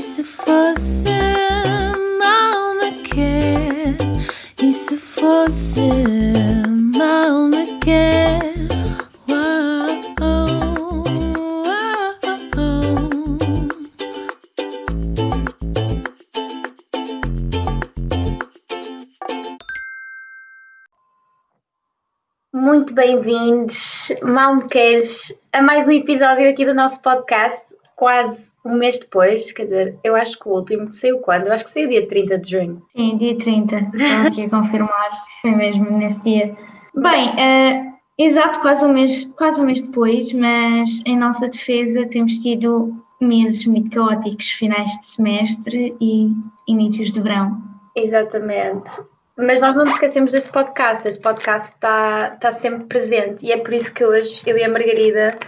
E se fosse mal me quer? E se fosse mal me quer? Muito bem-vindos, mal me queres, a mais um episódio aqui do nosso podcast, quase um mês depois, quer dizer, eu acho que o último saiu quando? Eu acho que saiu dia 30 de junho. Sim, dia 30. Estou aqui a confirmar. Foi mesmo nesse dia. Bem, eh, exato, quase um, mês, quase um mês depois, mas em nossa defesa temos tido meses muito caóticos, finais de semestre e inícios de verão. Exatamente. Mas nós não nos esquecemos deste podcast, este podcast está, está sempre presente e é por isso que hoje eu e a Margarida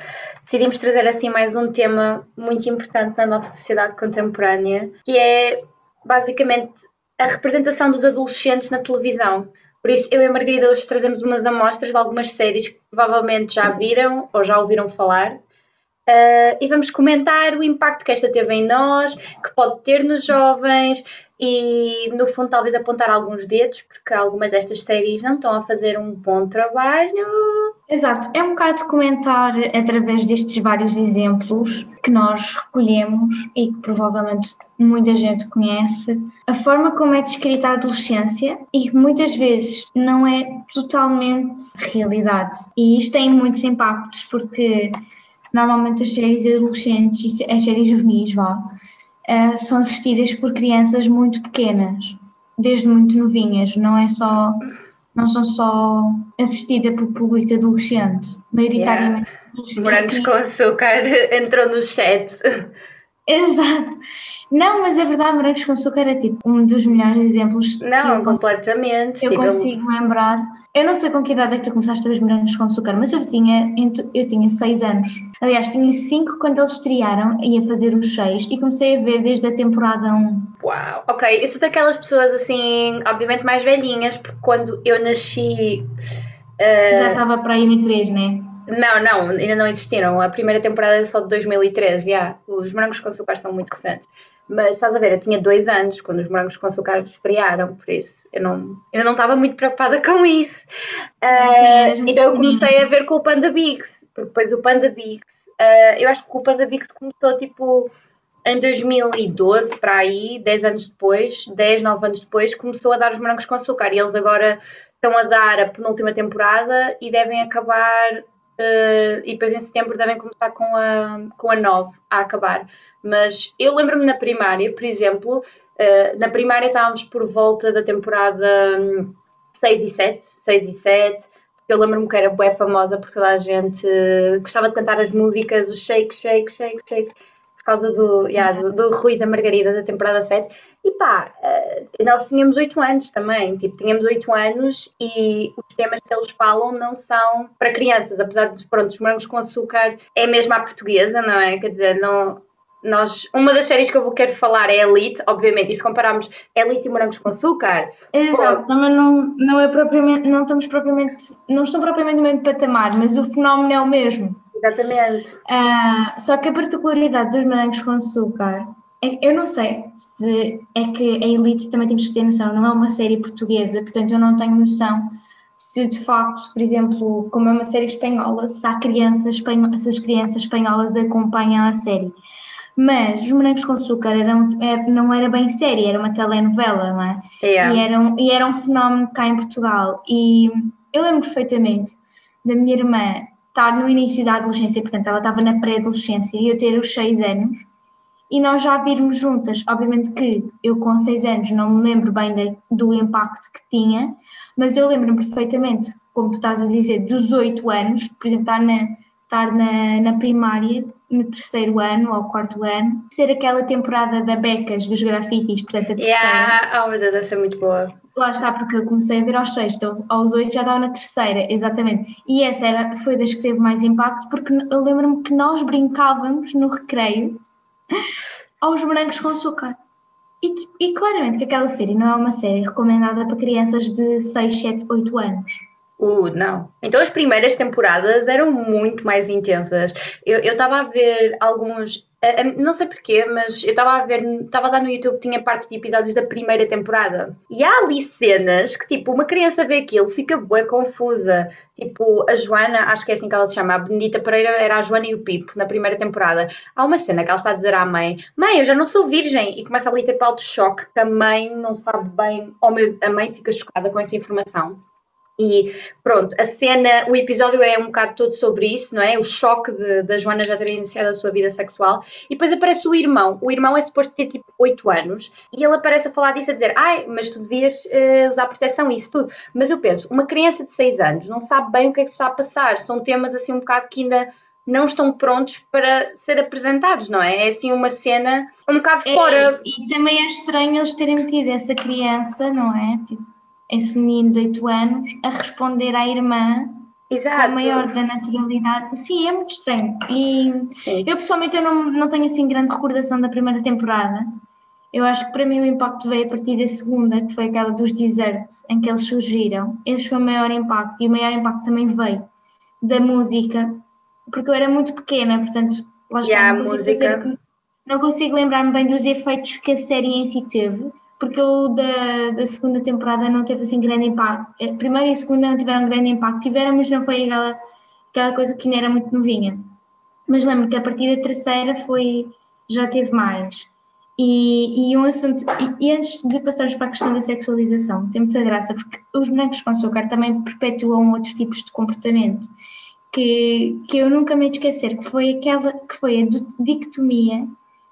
decidimos trazer assim mais um tema muito importante na nossa sociedade contemporânea, que é basicamente a representação dos adolescentes na televisão. Por isso, eu e a Margarida hoje trazemos umas amostras de algumas séries que provavelmente já viram ou já ouviram falar. Uh, e vamos comentar o impacto que esta teve em nós, que pode ter nos jovens e, no fundo, talvez apontar alguns dedos, porque algumas destas séries não estão a fazer um bom trabalho. Exato, é um bocado comentar através destes vários exemplos que nós recolhemos e que provavelmente muita gente conhece, a forma como é descrita a adolescência e que muitas vezes não é totalmente realidade. E isto tem muitos impactos porque normalmente as séries adolescentes, as séries juvenis, vá, uh, são assistidas por crianças muito pequenas, desde muito novinhas, não é só não são só assistidas por público adolescente, maioritariamente. Morangos com açúcar entrou no chat. Exato. Não, mas é verdade, Morangos com Açúcar é tipo um dos melhores exemplos. Não, eu completamente. Eu tipo, consigo lembrar. Eu não sei com que idade é que tu começaste a ver os morangos com açúcar, mas eu tinha, eu tinha seis anos. Aliás, tinha cinco quando eles estrearam, ia fazer os seis e comecei a ver desde a temporada 1. Uau, ok. Eu sou daquelas pessoas assim, obviamente mais velhinhas, porque quando eu nasci. uh, Já estava para aí na 3, né? Não, não, ainda não existiram. A primeira temporada é só de 2013, já. Os morangos com açúcar são muito recentes. Mas estás a ver, eu tinha dois anos quando os morangos com açúcar estrearam, por isso eu não, eu não estava muito preocupada com isso. Ah, Sim, muito então eu comecei a ver com o Panda Bigs, porque depois o Panda Bigs, ah, eu acho que o Panda Bigs começou tipo em 2012, para aí, 10 anos depois, 10, 9 anos depois, começou a dar os morangos com açúcar e eles agora estão a dar a penúltima temporada e devem acabar. Ah, e depois em setembro devem começar com a, com a 9 a acabar. Mas eu lembro-me na primária, por exemplo, eh, na primária estávamos por volta da temporada hum, 6 e 7, 6 e 7. Eu lembro-me que era bué famosa porque toda a gente eh, gostava de cantar as músicas, o shake, shake, shake, shake, por causa do, yeah, do, do Rui da Margarida da temporada 7. E pá, eh, nós tínhamos 8 anos também, tipo, tínhamos 8 anos e os temas que eles falam não são para crianças, apesar de, pronto, os morangos com açúcar é mesmo à portuguesa, não é? Quer dizer, não, nós, uma das séries que eu vou quero falar é Elite, obviamente, e se compararmos Elite e Morangos com Açúcar, Exato, também não, não é propriamente, não estamos propriamente, não estão propriamente no mesmo patamar, mas o fenómeno é o mesmo. exatamente. Ah, só que a particularidade dos morangos com açúcar, eu não sei se é que a Elite também temos que ter noção, não é uma série portuguesa, portanto eu não tenho noção se de facto, por exemplo, como é uma série espanhola, se há crianças, espanho- se as crianças espanholas acompanham a série. Mas os morangos com açúcar eram, é- não era bem série, era uma telenovela, não é? Yeah. E, era um, e era um fenómeno cá em Portugal. E eu lembro perfeitamente da minha irmã estar no início da adolescência, portanto, ela estava na pré-adolescência e eu ter os seis anos, e nós já virmos juntas. Obviamente que eu, com seis anos, não me lembro bem de- do impacto que tinha, mas eu lembro-me perfeitamente, como tu estás a dizer, dos oito anos, por exemplo, estar na, estar na, na primária, no terceiro ano ou quarto ano, ser aquela temporada da Becas, dos grafites, portanto, a terceira. Yeah. Oh meu Deus, deve ser muito boa. Lá está, porque eu comecei a ver aos seis, então aos oito já estava na terceira, exatamente. E essa era, foi das que teve mais impacto, porque eu lembro-me que nós brincávamos no recreio aos morangos com açúcar. E, e claramente que aquela série não é uma série recomendada para crianças de 6, 7, 8 anos. Uh, não. Então as primeiras temporadas eram muito mais intensas. Eu estava a ver alguns Uh, um, não sei porquê, mas eu estava a ver, estava dar no YouTube, tinha parte de episódios da primeira temporada. E há ali cenas que, tipo, uma criança vê aquilo, fica bué confusa. Tipo, a Joana, acho que é assim que ela se chama, a Benedita Pereira era a Joana e o Pipo na primeira temporada. Há uma cena que ela está a dizer à mãe: Mãe, eu já não sou virgem. E começa ali a ter de choque, que a mãe não sabe bem. Meu, a mãe fica chocada com essa informação. E pronto, a cena, o episódio é um bocado todo sobre isso, não é? O choque da Joana já ter iniciado a sua vida sexual. E depois aparece o irmão. O irmão é suposto ter tipo 8 anos e ele aparece a falar disso, a dizer: Ai, mas tu devias uh, usar proteção e isso tudo. Mas eu penso, uma criança de 6 anos não sabe bem o que é que está a passar. São temas assim um bocado que ainda não estão prontos para ser apresentados, não é? É assim uma cena um bocado é, fora. E também é estranho eles terem metido essa criança, não é? Tipo, esse menino de 8 anos a responder à irmã Exato. a maior da naturalidade. Sim, é muito estranho. E Sim. eu pessoalmente eu não, não tenho assim grande recordação da primeira temporada. Eu acho que para mim o impacto veio a partir da segunda, que foi aquela dos desertos, em que eles surgiram. Esse foi o maior impacto. E o maior impacto também veio da música, porque eu era muito pequena, portanto, lá está, yeah, não, consigo fazer, não consigo lembrar-me bem dos efeitos que a série em si teve porque o da, da segunda temporada não teve assim grande impacto. A primeira e a segunda não tiveram grande impacto, tiveram, mas não foi aquela, aquela coisa que ainda era muito novinha. Mas lembro que a partir da terceira foi, já teve mais. E, e um assunto, e, e, antes de passarmos para a questão da sexualização, tem muita graça, porque os bonecos com açúcar também perpetuam outros tipos de comportamento que, que eu nunca me esquecer, que foi aquela que foi a dicotomia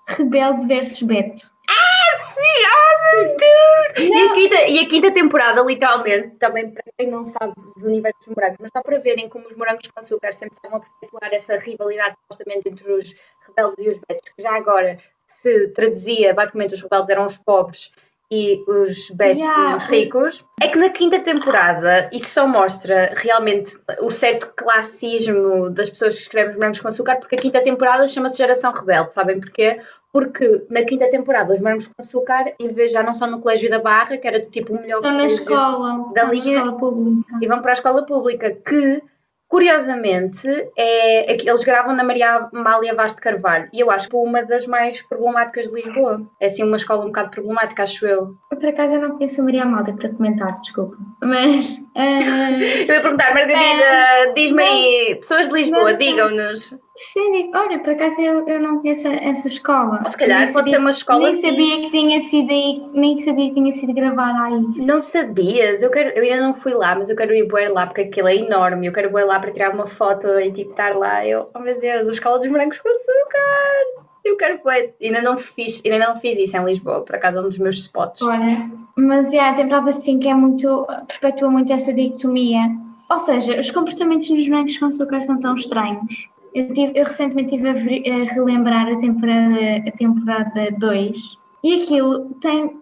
rebelde versus Beto. Ah, sim! Oh, meu Deus! E a, quinta, e a, quinta, temporada, literalmente, também para quem não sabe dos universos morangos, mas dá para verem como os morangos com açúcar sempre estavam a perpetuar essa rivalidade supostamente entre os rebeldes e os betos, que já agora se traduzia, basicamente os rebeldes eram os pobres e os betos yeah. os ricos. É que na quinta temporada isso só mostra realmente o certo classismo das pessoas que escrevem os morangos com açúcar, porque a quinta temporada chama-se Geração Rebelde, sabem porquê? porque na quinta temporada os Morangos com Açúcar, em vez já não são no Colégio da Barra, que era tipo o melhor Estão na escola, da linha, escola pública. e vão para a escola pública, que Curiosamente, é, eles gravam na Maria Amália Vaz de Carvalho e eu acho que é uma das mais problemáticas de Lisboa. É assim uma escola um bocado problemática, acho eu. Por acaso eu não conheço a Maria Amália para comentar, desculpa. Mas. Uh... eu ia perguntar, Margarida, uh, diz-me aí, pessoas de Lisboa, digam-nos. Sim, olha, por acaso eu, eu não conheço essa escola. Ou se calhar nem pode sabia, ser uma escola. Nem sabia que tinha sido aí, nem sabia que tinha sido gravada aí. Não sabias? Eu, quero, eu ainda não fui lá, mas eu quero ir ver lá porque aquilo é enorme. Eu quero ir lá para tirar uma foto e tipo estar lá. Eu, oh meu Deus, a escola dos morangos com açúcar! Eu quero ver. Ainda não fiz, ainda não fiz isso em Lisboa, por acaso é um dos meus spots. Olha, mas é, tem verdade assim que é muito. perpetua muito essa dicotomia. Ou seja, os comportamentos nos morangos com açúcar são tão estranhos eu, tive, eu recentemente estive a, relembrar a temporada, a temporada 2 e aquilo tem,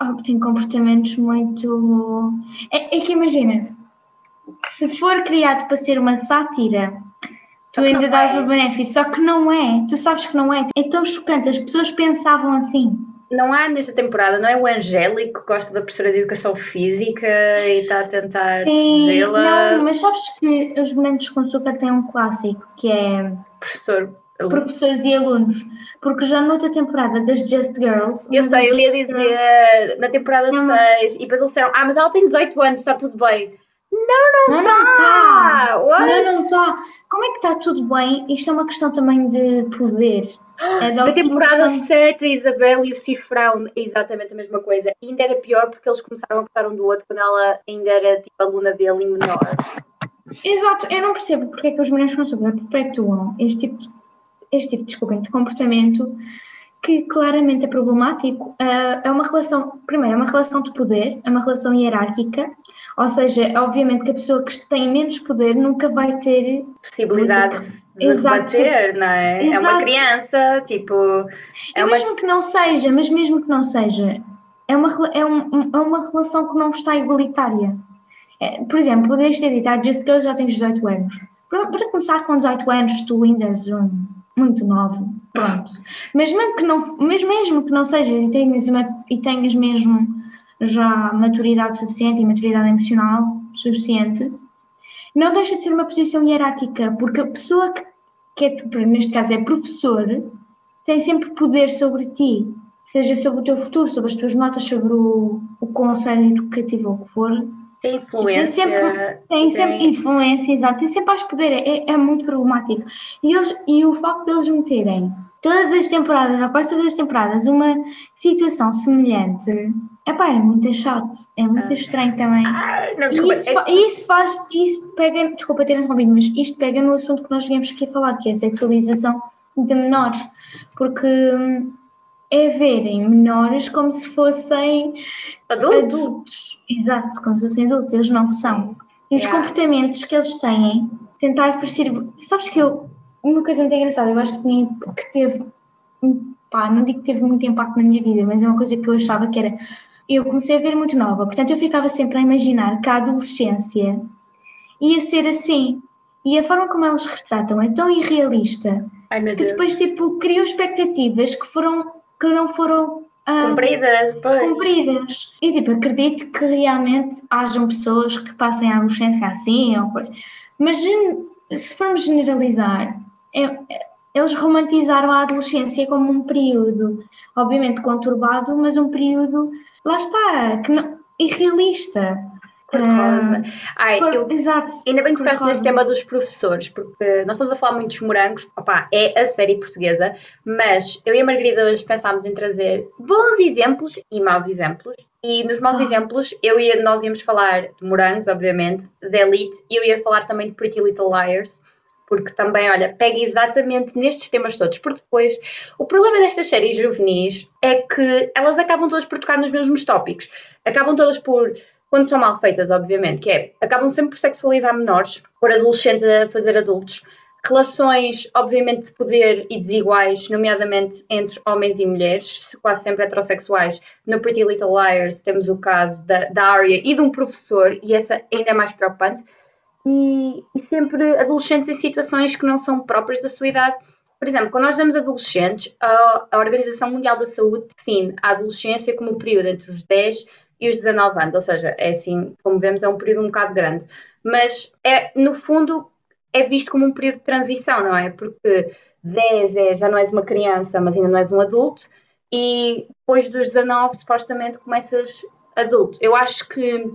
oh, tem comportamentos muito. É, é, que imagina, se for criado para ser uma sátira, tu ainda dás é. o benefício, só que não é, tu sabes que não é. É tão chocante, as pessoas pensavam assim não há nessa temporada, não é o Angélico que gosta da professora de educação física e está a tentar seduzê-la? Não, mas sabes que os Momentos com Açúcar têm um clássico que é. Professor. Professores e alunos, porque já noutra temporada das Just Girls. Eu sei, eu ia dizer Girls, na temporada 6, e depois eles disseram: Ah, mas ela tem 18 anos, está tudo bem. Não, não, não está! Não, não, não está! Como é que está tudo bem? Isto é uma questão também de poder. É da temporada 7, a Isabel e o Cifrão, exatamente a mesma coisa. E ainda era pior porque eles começaram a gostar um do outro quando ela ainda era tipo aluna dele e menor. Exato, eu não percebo porque é que os meninos açúcar perpetuam este tipo, este tipo desculpem, de comportamento que claramente é problemático. Uh, é uma relação, primeiro, é uma relação de poder, é uma relação hierárquica, ou seja, obviamente que a pessoa que tem menos poder nunca vai ter possibilidade de Exato. debater, não é? Exato. É uma criança, tipo. É uma... Mesmo que não seja, mas mesmo que não seja, é uma, é, um, é uma relação que não está igualitária. É, por exemplo, poderes ter dito, ah, Just Girls já tens 18 anos. Para, para, começar com 18 anos, tu ainda és um, muito novo. Pronto. Mas mesmo que não, mesmo, mesmo que não seja e tenhas, uma, e tenhas mesmo já maturidade suficiente e maturidade emocional suficiente, não deixa de ser uma posição hierárquica, porque a pessoa que, que é, neste caso é professor, têm sempre poder sobre ti, seja sobre o teu futuro, sobre as tuas notas, sobre o, o conselho educativo ou o que for. Tem influência. Tem sempre, tem sempre influência, exato, tem sempre mais poder, é, é muito problemático. E, eles, e o facto deles de meterem todas as temporadas, após todas as temporadas, uma situação semelhante, epá, é muito chato, é muito Ah. estranho também. Ah, não, E desculpa. isso, fa- isso faz, isso pega, desculpa ter interrompido, mas isto pega no assunto que nós viemos aqui falar, que é a sexualização de menores, porque hum, é verem menores como se fossem Adultos? adultos, exato, como se fossem adultos, eles não são. E os Yeah. comportamentos que eles têm, tentar parecer. Sabes que eu, uma coisa muito engraçada, eu acho que, tinha- que teve, pá, não digo que teve muito impacto na minha vida, mas é uma coisa que eu achava que era. Eu comecei a ver muito nova, portanto eu ficava sempre a imaginar que a adolescência ia ser assim. E a forma como eles retratam é tão irrealista Ai que depois, tipo, criou expectativas que foram que não foram ah, Cumpridas, pois. cumpridas. E tipo, acredito que realmente hajam pessoas que passem a adolescência assim ou coisa. Mas se formos generalizar, é- eles romantizaram a adolescência como um período, obviamente conturbado, mas um período, lá está, que não, irrealista. Cor-de-rosa. Ai, Cor- eu Exato. Ainda bem que tocaste nesse tema dos professores, porque nós estamos a falar muito dos morangos, opá, é a série portuguesa, mas eu e a Margarida hoje pensámos em trazer bons exemplos e maus exemplos. E nos maus Ah. exemplos, eu e nós íamos falar de morangos, obviamente, de Elite, e eu ia falar também de Pretty Little Liars, porque também, olha, pega exatamente nestes temas todos, porque depois o problema destas séries juvenis é que elas acabam todas por tocar nos mesmos tópicos, acabam todas por quando são mal feitas, obviamente, que é, acabam sempre por sexualizar menores, por adolescentes a fazer adultos, relações, obviamente, de poder e desiguais, nomeadamente entre homens e mulheres, quase sempre heterossexuais. No Pretty Little Liars temos o caso da, da Arya e de um professor, e essa ainda é mais preocupante, e, e sempre adolescentes em situações que não são próprias da sua idade. Por exemplo, quando nós damos adolescentes, a, a Organização Mundial da Saúde define a adolescência como o período entre os 10 e os 19 anos, ou seja, é assim, como vemos, é um período um bocado grande. Mas, é, no fundo, é visto como um período de transição, não é? Porque 10 é, já não és uma criança, mas ainda não és um adulto, e depois dos 19, supostamente, começas adulto. Eu acho que,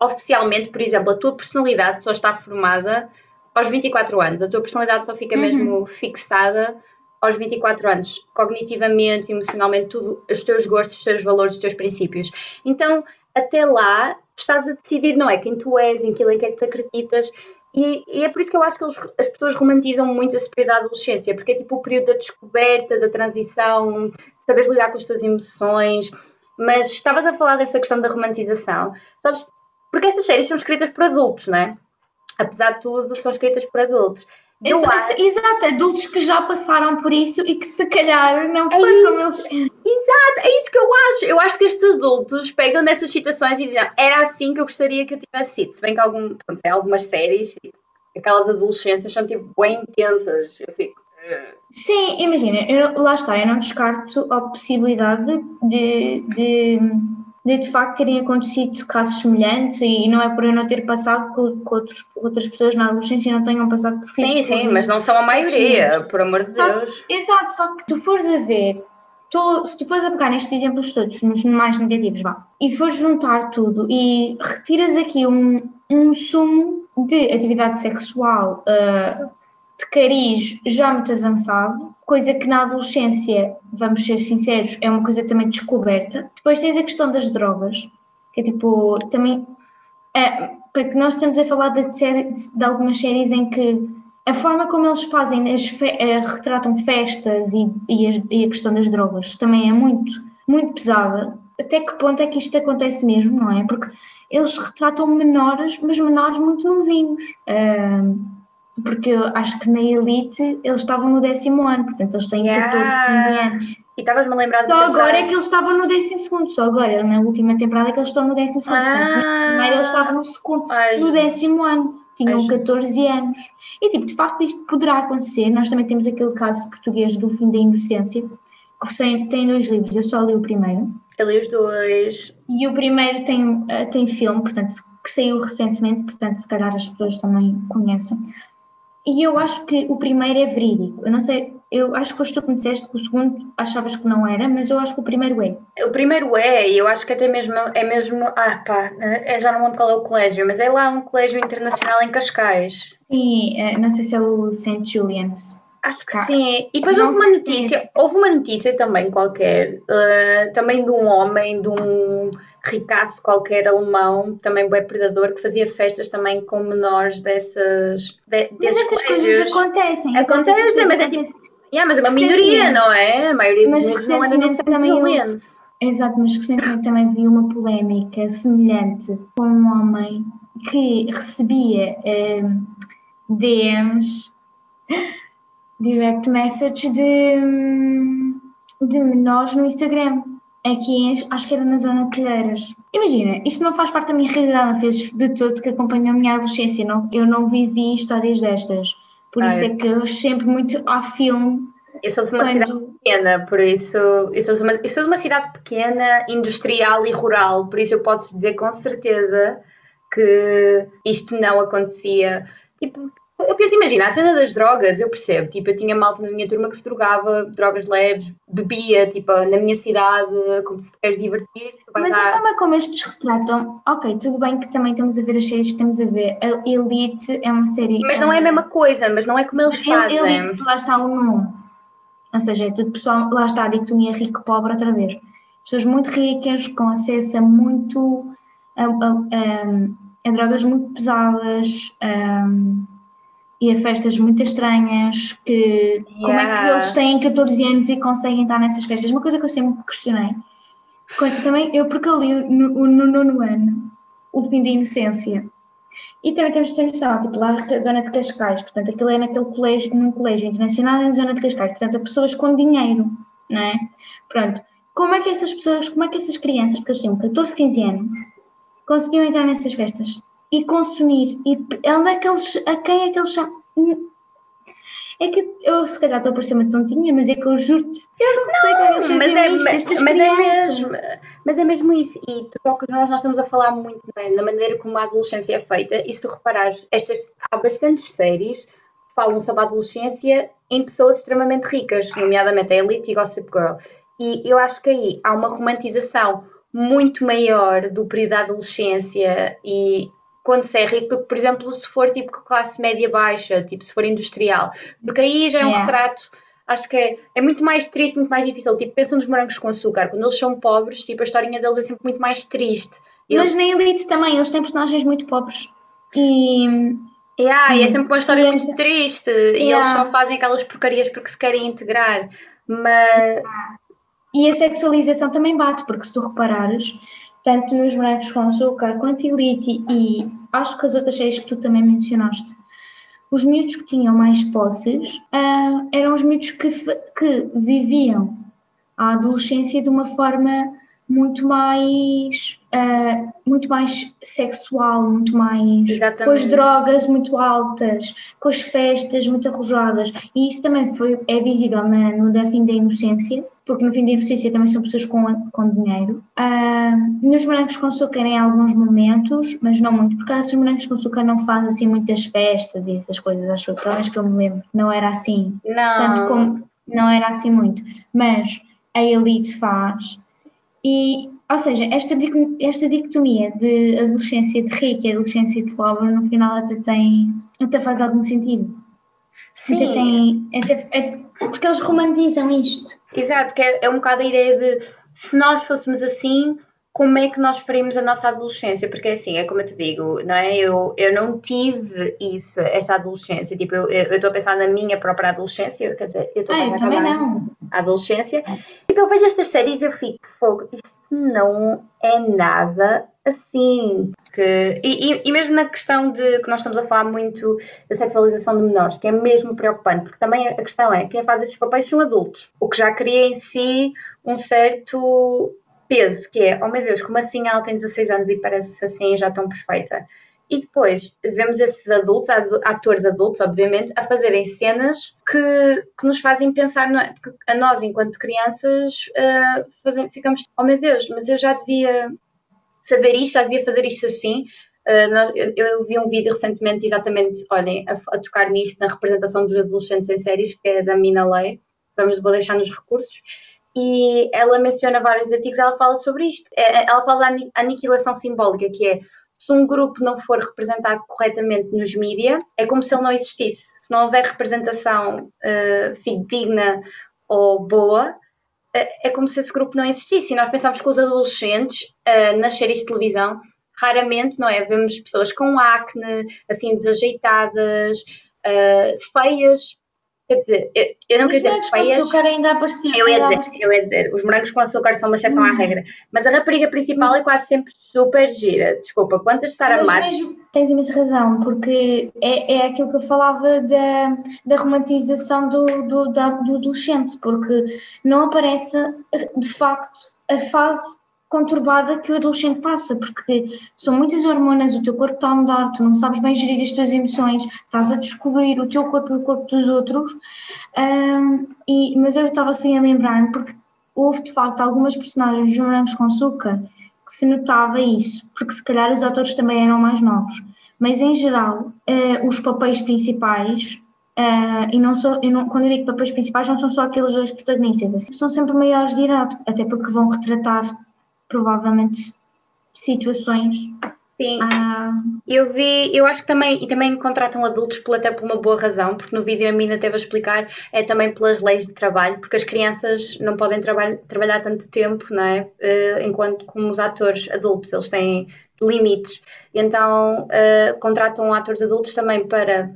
oficialmente, por exemplo, a tua personalidade só está formada aos 24 anos, a tua personalidade só fica Uhum. mesmo fixada aos 24 anos, cognitivamente, emocionalmente, tudo, os teus gostos, os teus valores, os teus princípios. Então, até lá, estás a decidir, não é? Quem tu és, em aquilo em que é que tu acreditas. E, e é por isso que eu acho que eles- as pessoas romantizam muito esse período da adolescência, porque é tipo o período da descoberta, da transição, de saberes lidar com as tuas emoções. Mas estavas a falar dessa questão da romantização, sabes? Porque estas séries são escritas por adultos, não é? Apesar de tudo, são escritas por adultos. Eu Exa- acho- Exato, adultos que já passaram por isso e que se calhar não É foi como eles. Exato, é isso que eu acho. Eu acho que estes adultos pegam nessas situações e dizem, era assim que eu gostaria que eu tivesse sido. Se bem que algum, pronto, algumas séries, tipo, aquelas adolescências são tipo bem intensas. Eu fico. "Eh". Sim, imagina, eu- lá está, eu não descarto a possibilidade de, de, de de facto terem acontecido casos semelhantes e não é por eu não ter passado com, com outros, outras pessoas na adolescência e não tenham passado por Sim, por- sim, mas não são a maioria, Sim. por amor de Só- Deus. Exato, só que tu fores a ver, tu- se tu fores a pegar nestes exemplos todos, nos mais negativos, vá, e fores juntar tudo e retiras aqui um, um sumo de atividade sexual ah, de cariz já muito avançado, coisa que na adolescência, vamos ser sinceros, é uma coisa também descoberta. Depois tens a questão das drogas, que é tipo, também é, porque nós estamos a falar de, série- de algumas séries em que a forma como eles fazem, as fe- eh, retratam festas e, e, as- e a questão das drogas também é muito, muito pesada. Até que ponto é que isto acontece mesmo, não é? Porque eles retratam menores, mas menores muito novinhos. Ahm, porque eu acho que na Elite eles estavam no décimo ano, portanto eles têm Yeah. 14, 15 anos. E estavas-me a lembrar Só agora é que eles estavam no décimo segundo, só agora, na última temporada é que eles estão no décimo segundo. Portanto, na primeira eles estavam no segundo Ai, no décimo ano, tinham Ai, Jesus. 14 anos. E tipo, de facto isto poderá acontecer. Nós também temos aquele caso português do fim da inocência, que tem, tem dois livros, eu só li o primeiro. Eu li os dois. E o primeiro tem, eh, tem filme, portanto, que saiu recentemente, portanto, se calhar as pessoas também conhecem. E eu acho que o primeiro é verídico. Eu não sei eu acho que foste tu me disseste que o segundo achavas que não era, mas eu acho que o primeiro é. O primeiro é, e eu acho que até mesmo é mesmo. Ah, pá, é, já não lembro qual é o colégio, mas é lá um colégio internacional em Cascais. Sim, eh, não sei se é o St. Julian's. Acho que sim. E depois houve uma notícia, houve uma notícia também qualquer, uh, também de um homem, de um ricaço qualquer alemão, também bem predador, que fazia festas também com menores dessas, de, mas desses essas colégios. acontecem. Acontecem, mas é tipo. Yeah, mas é uma minoria, não é? A maioria dos Mas negros não era Julian's. Exato, mas recentemente também vi uma polémica semelhante com um homem que recebia eh, DMs, direct message de, hum, de menores no Instagram. Aqui, acho que era na zona de Telheiras. Imagina, isto não faz parte da minha realidade, não fez de todo que acompanhou a minha adolescência. Não, eu não vivi histórias destas. Por Ah, isso é. é que eu sempre muito ao filme. Eu sou de uma cidade Quando, pequena, por isso eu sou, de uma, eu sou de uma cidade pequena, industrial e rural, por isso eu posso dizer com certeza que isto não acontecia. Tipo, eu penso, imagina, a cena das drogas, eu percebo, tipo, eu tinha malta na minha turma que se drogava, drogas leves, bebia, tipo, na minha cidade, como se queres divertir, Mas a à- forma como estes retratam, ok, tudo bem que também estamos a ver as séries que estamos a ver. A Elite é uma série. Mas não é a mesma coisa, mas não é como eles El- fazem. Elite, lá está o nome. Ou seja, é tudo pessoal, lá está a dicotomia rico-pobre outra vez. Pessoas muito ricas, com acesso a muito. a, a- a drogas muito pesadas. um, e a festas muito estranhas, que como é que Yeah. eles têm 14 anos e conseguem estar nessas festas? Uma coisa que eu sempre questionei. Quando, também, eu porque eu li no, no nono ano o fim da inocência. E também temos de ter noção, tipo, lá na zona de Cascais, portanto, aquilo é naquele colégio, num colégio internacional na zona de Cascais, portanto, a pessoas com dinheiro, não é? Pronto, como é que essas pessoas, como é que essas crianças que eles tinham 14, 15 anos conseguiam entrar nessas festas e consumir? E onde é que eles, a quem é que eles chamam? É que eu se calhar estou a parecer uma tontinha, mas é que eu juro-te, eu não, sei como eles mas é, isto, estas mas é mesmo, mas é mesmo isso. E tu nós, nós estamos a falar muito não é, na maneira como a adolescência é feita. E se tu reparares, estas, há bastantes séries que falam sobre a adolescência em pessoas extremamente ricas, nomeadamente a Elite e Gossip Girl. E eu acho que aí há uma romantização muito maior do período da adolescência e quando se é rico do que, por exemplo, se for tipo classe média baixa, tipo se for industrial. Porque aí já é um Yeah. retrato acho que é, é muito mais triste, muito mais difícil. Tipo, pensa nos morangos com açúcar. Quando eles são pobres, tipo, a historinha deles é sempre muito mais triste. Mas na Elite também, eles têm personagens muito pobres. E Yeah, e é Hum. sempre uma história E muito triste. E eles Yeah. só fazem aquelas porcarias porque se querem integrar. Mas E a sexualização também bate, porque se tu reparares, tanto nos Morangos com Açúcar quanto Elite e acho que as outras séries que tu também mencionaste, os miúdos que tinham mais posses ah, eram os miúdos que, que viviam a adolescência de uma forma muito mais ah, muito mais sexual, muito mais com as Exatamente. drogas muito altas, com as festas muito arrojadas e isso também foi, é visível na- no da fim da inocência porque no fim da inocência também são pessoas com, com dinheiro. Ah, nos morangos com açúcar em alguns momentos, mas não muito, porque os morangos com açúcar não fazem assim muitas festas e essas coisas, acho que pelo menos que eu me lembro, não era assim tanto não. como não era assim muito, mas a elite faz. E, ou seja, esta, esta dicotomia de adolescência de rica e adolescência de pobre, no final até tem, até faz algum sentido. Até Sim, tem, até, é- porque eles romantizam isto. exato, que é, é um bocado a ideia de se nós fôssemos assim, como é que nós faríamos a nossa adolescência? Porque assim, é como eu te digo, não é? Eu, eu não tive isso, esta adolescência. Tipo, eu estou a pensar na minha própria adolescência, quer dizer, eu estou Ah, a eu pensar também não. a adolescência. Tipo, eu vejo estas séries e eu fico, fogo, isto não é nada assim. Que, e, e- e mesmo na questão de que nós estamos a falar muito da sexualização de menores, que é mesmo preocupante, porque também a questão é quem faz estes papéis são adultos, o que já cria em si um certo peso, que é, oh meu Deus, como assim ela tem 16 anos e parece assim já tão perfeita? E depois vemos esses adultos, adu- atores adultos, obviamente, a fazerem cenas que, que nos fazem pensar, é? Porque a nós, enquanto crianças, fazem- ficamos, oh meu Deus, mas eu já devia saber isto, já devia fazer isto assim. Nós- eu, eu vi um vídeo recentemente, exatamente, olhem, a, a tocar nisto, na representação dos adolescentes em séries, que é da Mina Lei, vamos, vou deixar nos recursos, e ela menciona vários artigos, ela fala sobre isto, é, é, ela fala da aniquilação simbólica, que é se um grupo não for representado corretamente nos mídias, é como se ele não existisse. Se não houver representação uh, ou boa, é como se esse grupo não existisse. E nós pensamos que os adolescentes, uh, nas séries de televisão, raramente, não é? Vemos pessoas com acne, assim, desajeitadas, uh, feias. Quer dizer, eu, eu não quero dizer. Com açúcar ainda aparecia. Eu ia, dizer, eu ia dizer, os morangos com açúcar são uma exceção à regra. Mas a rapariga principal é quase sempre super gira. Desculpa, quantas Sara Matos? Tens imensa razão, porque é, é aquilo que eu falava da, da romantização do, do, da, do adolescente, porque não aparece de facto a fase conturbada que o adolescente passa, porque são muitas hormonas, o teu corpo está a mudar, tu não sabes bem gerir as tuas emoções, estás a descobrir o teu corpo e o corpo dos outros. Um, e, mas eu estava assim a lembrar-me, porque houve de facto algumas personagens dos Morangos com Açúcar que se notava isso, porque se calhar os atores também eram mais novos. Mas em geral, uh, os papéis principais Uh, e não só, não, quando eu digo papéis principais, não são só aqueles dois protagonistas, assim, são sempre maiores de idade, até porque vão retratar provavelmente situações. Sim, ah, eu vi, eu acho que também, e também contratam adultos por, até por uma boa razão, porque no vídeo a Mina teve a explicar, é também pelas leis de trabalho, porque as crianças não podem trabalhar, trabalhar tanto tempo, não é? Uh, enquanto como os atores adultos, eles têm limites. Então uh, contratam atores adultos também para,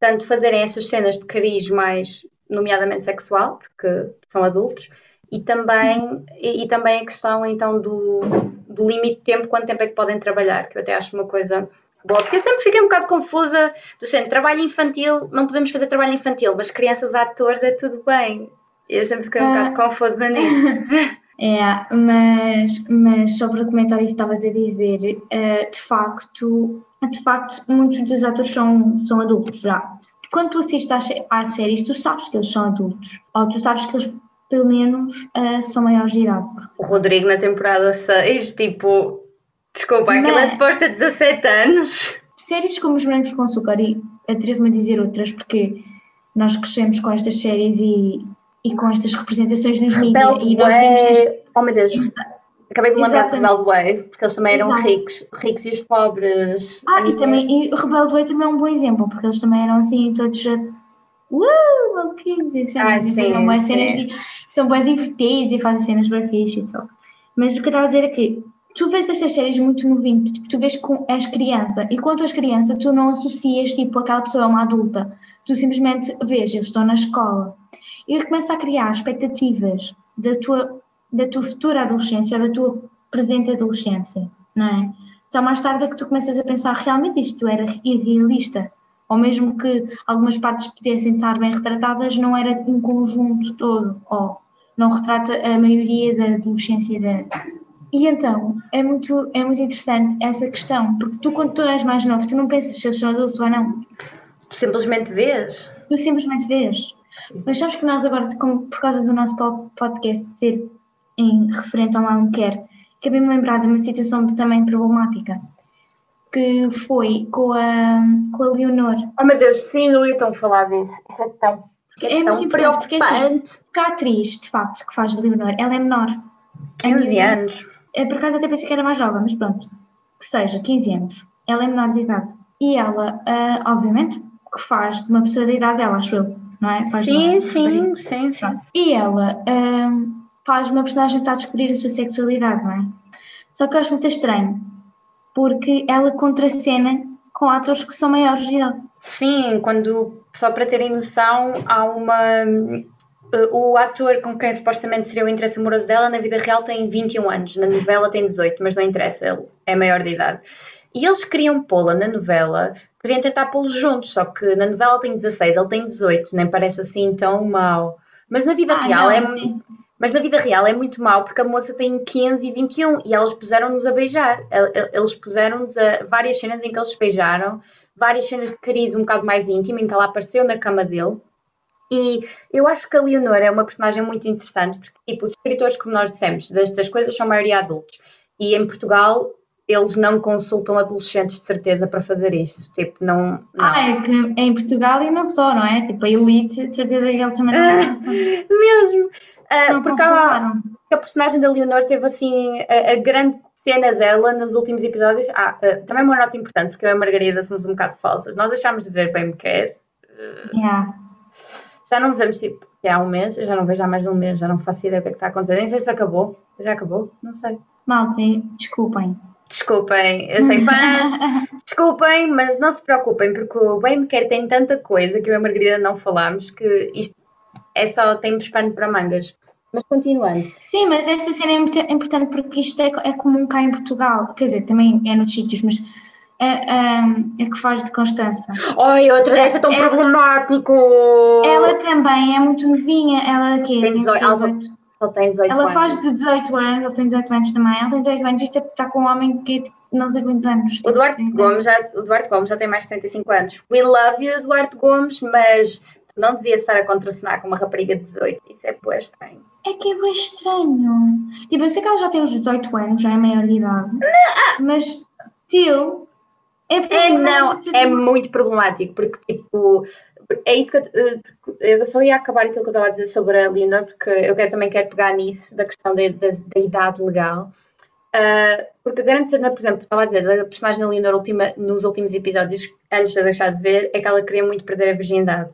tanto fazerem essas cenas de cariz mais, nomeadamente sexual, porque são adultos, e também, e, e, também a questão então do, do limite de tempo, quanto tempo é que podem trabalhar, que eu até acho uma coisa boa, porque eu sempre fiquei um bocado confusa do centro, trabalho infantil, não podemos fazer trabalho infantil, mas crianças atores é tudo bem. Eu sempre fiquei um uh, bocado confusa nisso. É, mas, mas sobre o comentário que estavas a dizer, uh, de facto, de facto, muitos dos atores são, são adultos já. Quando tu assistes às séries, tu sabes que eles são adultos, ou tu sabes que eles pelo menos uh, são maiores de idade. O Rodrigo na temporada 6, tipo, desculpa, aquilo é suposto a 17 anos. Séries como Os Brancos com Açúcar, e atrevo-me a dizer outras, porque nós crescemos com estas séries e, e com estas representações nos mídias. E nós vemos. Oh meu Deus! Acabei de me lembrar de Rebelde Way, porque eles também eram ricos, ricos e os pobres. Ah, e também, e Rebelde Way também é um bom exemplo, porque eles também eram assim, todos uh, maluquinhos, ah, são boas cenas são bem divertidos e fazem cenas bem fixe e tal. Mas o que eu estava a dizer é que tu vês estas séries muito novinho, tipo, tu vês com és criança e quando tu és criança tu não associas tipo aquela pessoa a uma adulta, tu simplesmente vês, eles estão na escola. E começa a criar expectativas da tua, da tua futura adolescência ou da tua presente adolescência, não é? Só mais tarde é que tu começas a pensar realmente isto era irrealista ou mesmo que algumas partes pudessem estar bem retratadas, não era um conjunto todo, ou não retrata a maioria da adolescência da. E então, é muito, é muito interessante essa questão, porque tu, quando tu és mais novo, tu não pensas se eles são adultos ou não. Tu simplesmente vês. Tu simplesmente vês. Mas sabes que nós agora, como, por causa do nosso podcast ser em referente ao mal quer, acabei-me lembrar de uma situação também problemática que foi com a, com a Leonor. Oh meu Deus, sim, não ia tão falar disso. Isso é tão, é, é tão muito preocupante. Porque, assim, a atriz, de facto, que faz Leonor, ela é menor. 15 é anos. É, por acaso até pensei que era mais jovem, mas pronto. Que seja, 15 anos. Ela é menor de idade. E ela, uh, obviamente, que faz de uma pessoa da idade dela, acho eu, não é? Faz sim, uma, sim, sim, sim. E ela uh, faz uma personagem que está a descobrir a sua sexualidade, não é? Só que eu acho muito estranho, porque ela contracena com atores que são maiores de idade. Sim, quando, só para terem noção, há uma. Eh, o ator com quem supostamente seria o interesse amoroso dela, na vida real tem 21 anos, na novela tem 18, mas não interessa, ele é maior de idade. E eles queriam pô-la na novela, queriam tentar pô-los juntos, só que na novela tem 16, ele tem 18, nem parece assim tão mau. Mas na vida ah, real não, é. Sim. Mas na vida real é muito mal porque a moça tem 15 e 21 e elas puseram-nos a beijar. Eles puseram-nos a várias cenas em que eles se beijaram, várias cenas de cariz um bocado mais íntima em que ela apareceu na cama dele. E eu acho que a Leonor é uma personagem muito interessante porque, tipo, os escritores, como nós dissemos, das, das coisas são a maioria adultos. E em Portugal eles não consultam adolescentes de certeza para fazer isso. Tipo, não. não. Ah, é que é em Portugal e não só, não é? Tipo, a Elite, de certeza que ele também Ah, não, mesmo. Ah, não porque há, a personagem da Leonor teve assim a, a grande cena dela nos últimos episódios. Ah, ah, também uma nota importante, porque eu e a Margarida somos um bocado falsas. Nós deixámos de ver Bem Me Quer. Yeah. Já não vemos tipo já há um mês, eu já não vejo há mais de um mês, já não faço ideia do que é que está a acontecer. Nem sei se acabou. Já acabou? Não sei. Malta, desculpem. Desculpem, eu sei fãs, desculpem, mas não se preocupem, porque o Bem Me Quer tem tanta coisa que eu e a Margarida não falámos que isto é só temos pano para mangas. Mas continuando. Sim, mas esta cena é muito importante porque isto é, é comum cá em Portugal. Quer dizer, também é noutros sítios, mas é, é, é que faz de Constança. Ai, outra dessa tão É- problemático! Ela também é muito novinha. Ela que Tem 18, ela só, tem 18 Ela anos. faz de 18 anos, ela tem 18 anos também. Ela tem 18 anos e está está com um homem que tipo, não sei quantos anos. O Duarte Gomes, já, o Duarte Gomes já tem mais de 35 anos. We love you, Duarte Gomes, mas não devias estar a contracenar com uma rapariga de 18. Isso é pois estranho. É que é bem estranho. Tipo, eu sei que ela já tem uns 18 anos, já é maior de idade. Mas, still, é porque É, não, já é muito problemático, porque tipo, é isso que eu, eh, eu só ia acabar aquilo que eu estava a dizer sobre a Leonor, porque eu quero, também quero pegar nisso, da questão da, da, da idade legal. Ah, porque a grande cena, por exemplo, estava a dizer, da personagem da Leonor última, nos últimos episódios, antes de deixar de ver, é que ela queria muito perder a virgindade.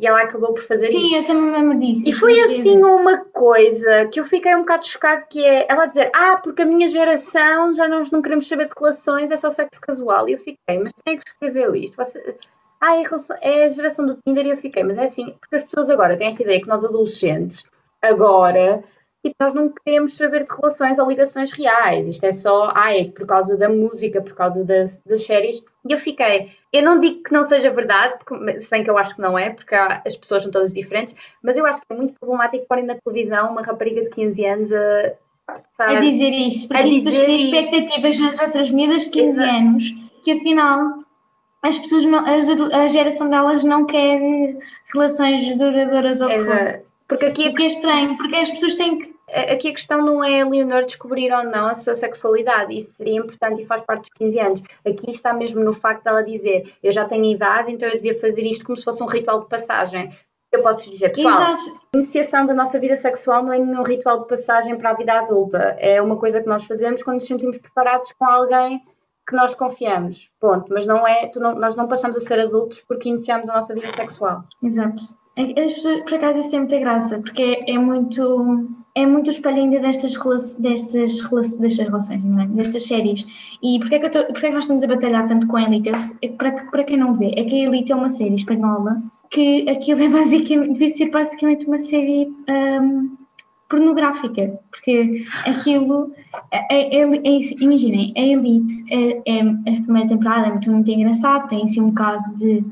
E ela acabou por fazer Sim, isso. eu também me lembro disso. E foi Sim, assim uma coisa que eu fiquei um bocado chocado, que é ela dizer, ah, porque a minha geração já nós não queremos saber de relações, é só sexo casual. E eu fiquei, mas quem é que escreveu isto? Você... Ah, é a, relação- é a geração do Tinder e eu fiquei, mas é assim, porque as pessoas agora têm esta ideia que nós adolescentes, agora, tipo, nós não queremos saber de relações ou ligações reais. Isto é só, ah, é por causa da música, por causa das, das séries. E eu fiquei, eu não digo que não seja verdade, porque, se bem que eu acho que não é, porque há- as pessoas são todas diferentes, mas eu acho que é muito problemático porem na televisão uma rapariga de 15 anos a. sabe? A dizer isso, porque A isso depois cria expectativas nas outras miúdas de 15 Exato. anos, que afinal as pessoas não, a geração delas não quer relações duradouras ou. Exato. Porque aqui O que é estranho, porque as pessoas têm que. Aqui a questão não é a Leonor descobrir ou não a sua sexualidade, isso seria importante e faz parte dos 15 anos. Aqui está mesmo no facto dela dizer eu já tenho idade, então eu devia fazer isto como se fosse um ritual de passagem. Eu posso dizer, pessoal, Exato. A iniciação da nossa vida sexual não é nenhum ritual de passagem para a vida adulta. É uma coisa que nós fazemos quando nos sentimos preparados com alguém que nós confiamos. Ponto. Mas não é, não- nós não passamos a ser adultos porque iniciamos a nossa vida sexual. Exato. É- pessoas, por acaso, isso tem muita graça, porque é, é muito. É muito espelho ainda destas, destas, destas relações, é? destas séries. E porquê é, que tô- porquê é que nós estamos a batalhar tanto com a Elite? É para, para quem não vê, é que a Elite é uma série espanhola que aquilo é basicamente, devia ser basicamente uma série hum, pornográfica, porque aquilo, é, é- é- é- imaginem, a Elite, é, é- a primeira temporada é muito, muito engraçada, tem assim um caso de,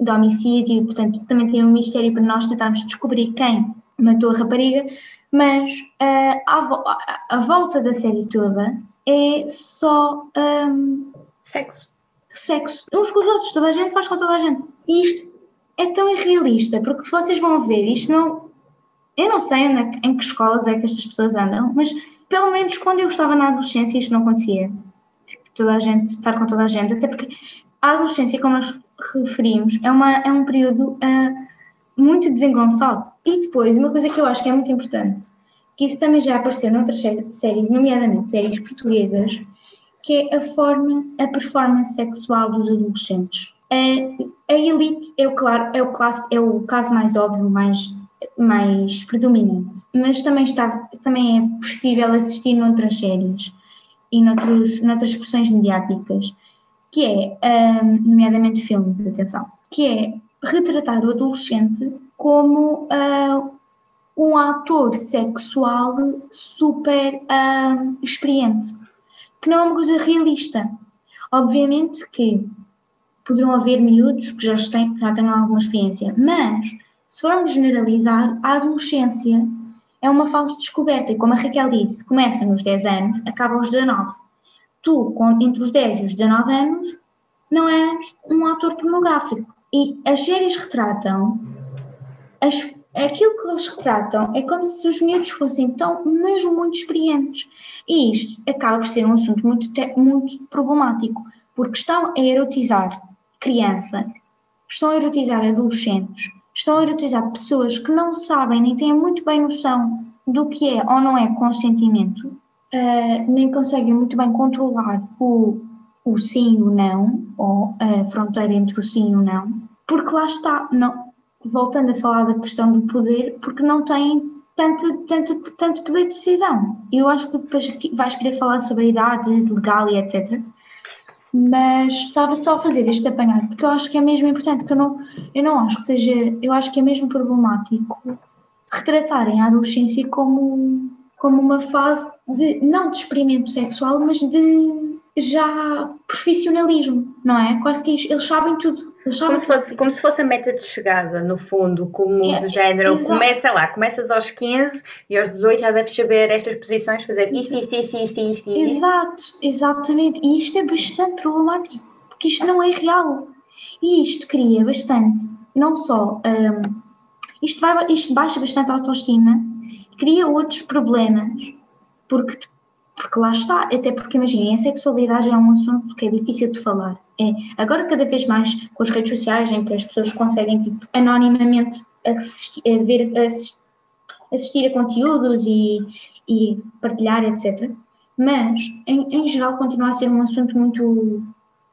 de homicídio, portanto também tem um mistério para nós tentarmos descobrir quem matou a rapariga, mas ah, à vo- a, a volta da série toda é só hum, Sexo. sexo uns com os outros, toda a gente faz com toda a gente. E isto é tão irrealista, porque vocês vão ver, isto não. Eu não sei onde é em que escolas é que estas pessoas andam, mas pelo menos quando eu estava na adolescência isto não acontecia. Tipo, toda a gente, estar com toda a gente, até porque a adolescência, como nós referimos, é, uma, é um período ah, muito desengonçado. E depois, uma coisa que eu acho que é muito importante, que isso também já apareceu noutras sé- séries, nomeadamente séries portuguesas, que é a forma, a performance sexual dos adolescentes. A, a elite é o, claro, é, o classe, é o caso mais óbvio, mais, mais predominante, mas também, está, também é possível assistir noutras séries e noutros, noutras expressões mediáticas, que é, ahm, nomeadamente filmes, atenção, que é retratar o adolescente como ah, um ator sexual super ahm, experiente que não é uma coisa realista. Obviamente que poderão haver miúdos que já, têm, já tenham alguma experiência, mas se formos generalizar, a adolescência é uma fase de descoberta e como a Raquel disse, começa nos 10 anos, acaba aos 19. Tu, entre os 10 e os 19 anos, não és um ator pornográfico. E as séries retratam as aquilo que eles retratam é como se os miúdos fossem tão, mesmo muito experientes. E isto acaba por ser um assunto muito, muito problemático, porque estão a erotizar criança, estão a erotizar adolescentes, estão a erotizar pessoas que não sabem nem têm muito bem noção do que é ou não é consentimento, uh, nem conseguem muito bem controlar o, o sim e o não, ou a fronteira entre o sim e o não, porque lá está, não, voltando a falar da questão do poder, porque não têm tanto, tanto, tanto poder de decisão. Eu acho que depois vais querer falar sobre a idade legal e etc. Mas estava só a fazer este apanhado, porque eu acho que é mesmo importante, porque eu não, eu não acho que seja, eu acho que é mesmo problemático retratarem a adolescência como, como uma fase de, não de experimento sexual, mas de já profissionalismo, não é? Quase que eles sabem tudo. Eles sabem como, se fosse, como se fosse a meta de chegada, no fundo, como é, de género. Exato. Começa lá, começas aos 15 e aos 18 já deves saber estas posições, fazer isto, isto, isto, isto, isto. Exato, exatamente. E isto é bastante problemático, porque isto não é real. E isto cria bastante, não só. Um, isto, vai, isto baixa bastante a autoestima, cria outros problemas, porque porque lá está, até porque imaginem, a sexualidade é um assunto que é difícil de falar. É, agora cada vez mais com as redes sociais em que as pessoas conseguem tipo, anonimamente assistir, a ver, assistir a conteúdos e, e partilhar, etc. Mas, em, em geral, continua a ser um assunto muito,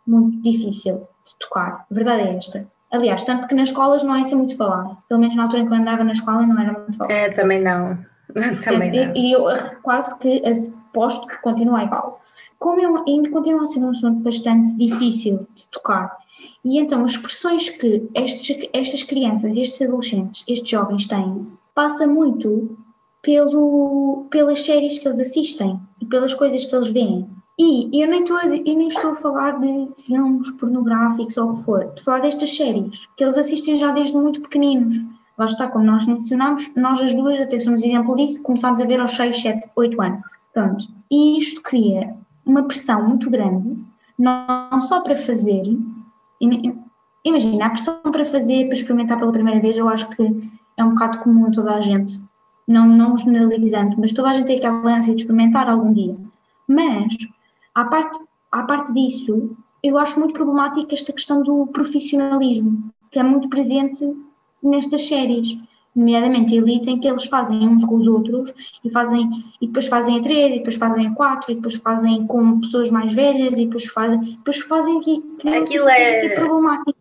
muito difícil de tocar. A verdade é esta. Aliás, tanto que nas escolas não é assim muito falado. Pelo menos na altura em que eu andava na escola não era muito falado. É, também não. também não. E, eu quase que posto que continua igual. Como eu, ainda continua a ser um assunto bastante difícil de tocar, e então as expressões que estes, estas crianças, estes adolescentes, estes jovens têm, passa muito pelo, pelas séries que eles assistem e pelas coisas que eles veem. E eu nem, estou a, eu nem estou a falar de filmes pornográficos ou o que for, estou a falar destas séries, que eles assistem já desde muito pequeninos. Lá está, como nós mencionámos, nós as duas até somos exemplo disso, começámos a ver aos 6, 7, 8 anos. Pronto. E isto cria uma pressão muito grande, não só para fazer, imagina, a pressão para fazer, para experimentar pela primeira vez, eu acho que é um bocado comum a toda a gente, não, não generalizando, mas toda a gente tem aquela ânsia de experimentar algum dia. Mas, à parte, à parte disso, eu acho muito problemática esta questão do profissionalismo, que é muito presente nestas séries nomeadamente Elite, em que eles fazem uns com os outros e fazem e depois fazem a três, e depois fazem a quatro, e depois fazem com pessoas mais velhas, e depois fazem, depois fazem aqui. Aquilo é,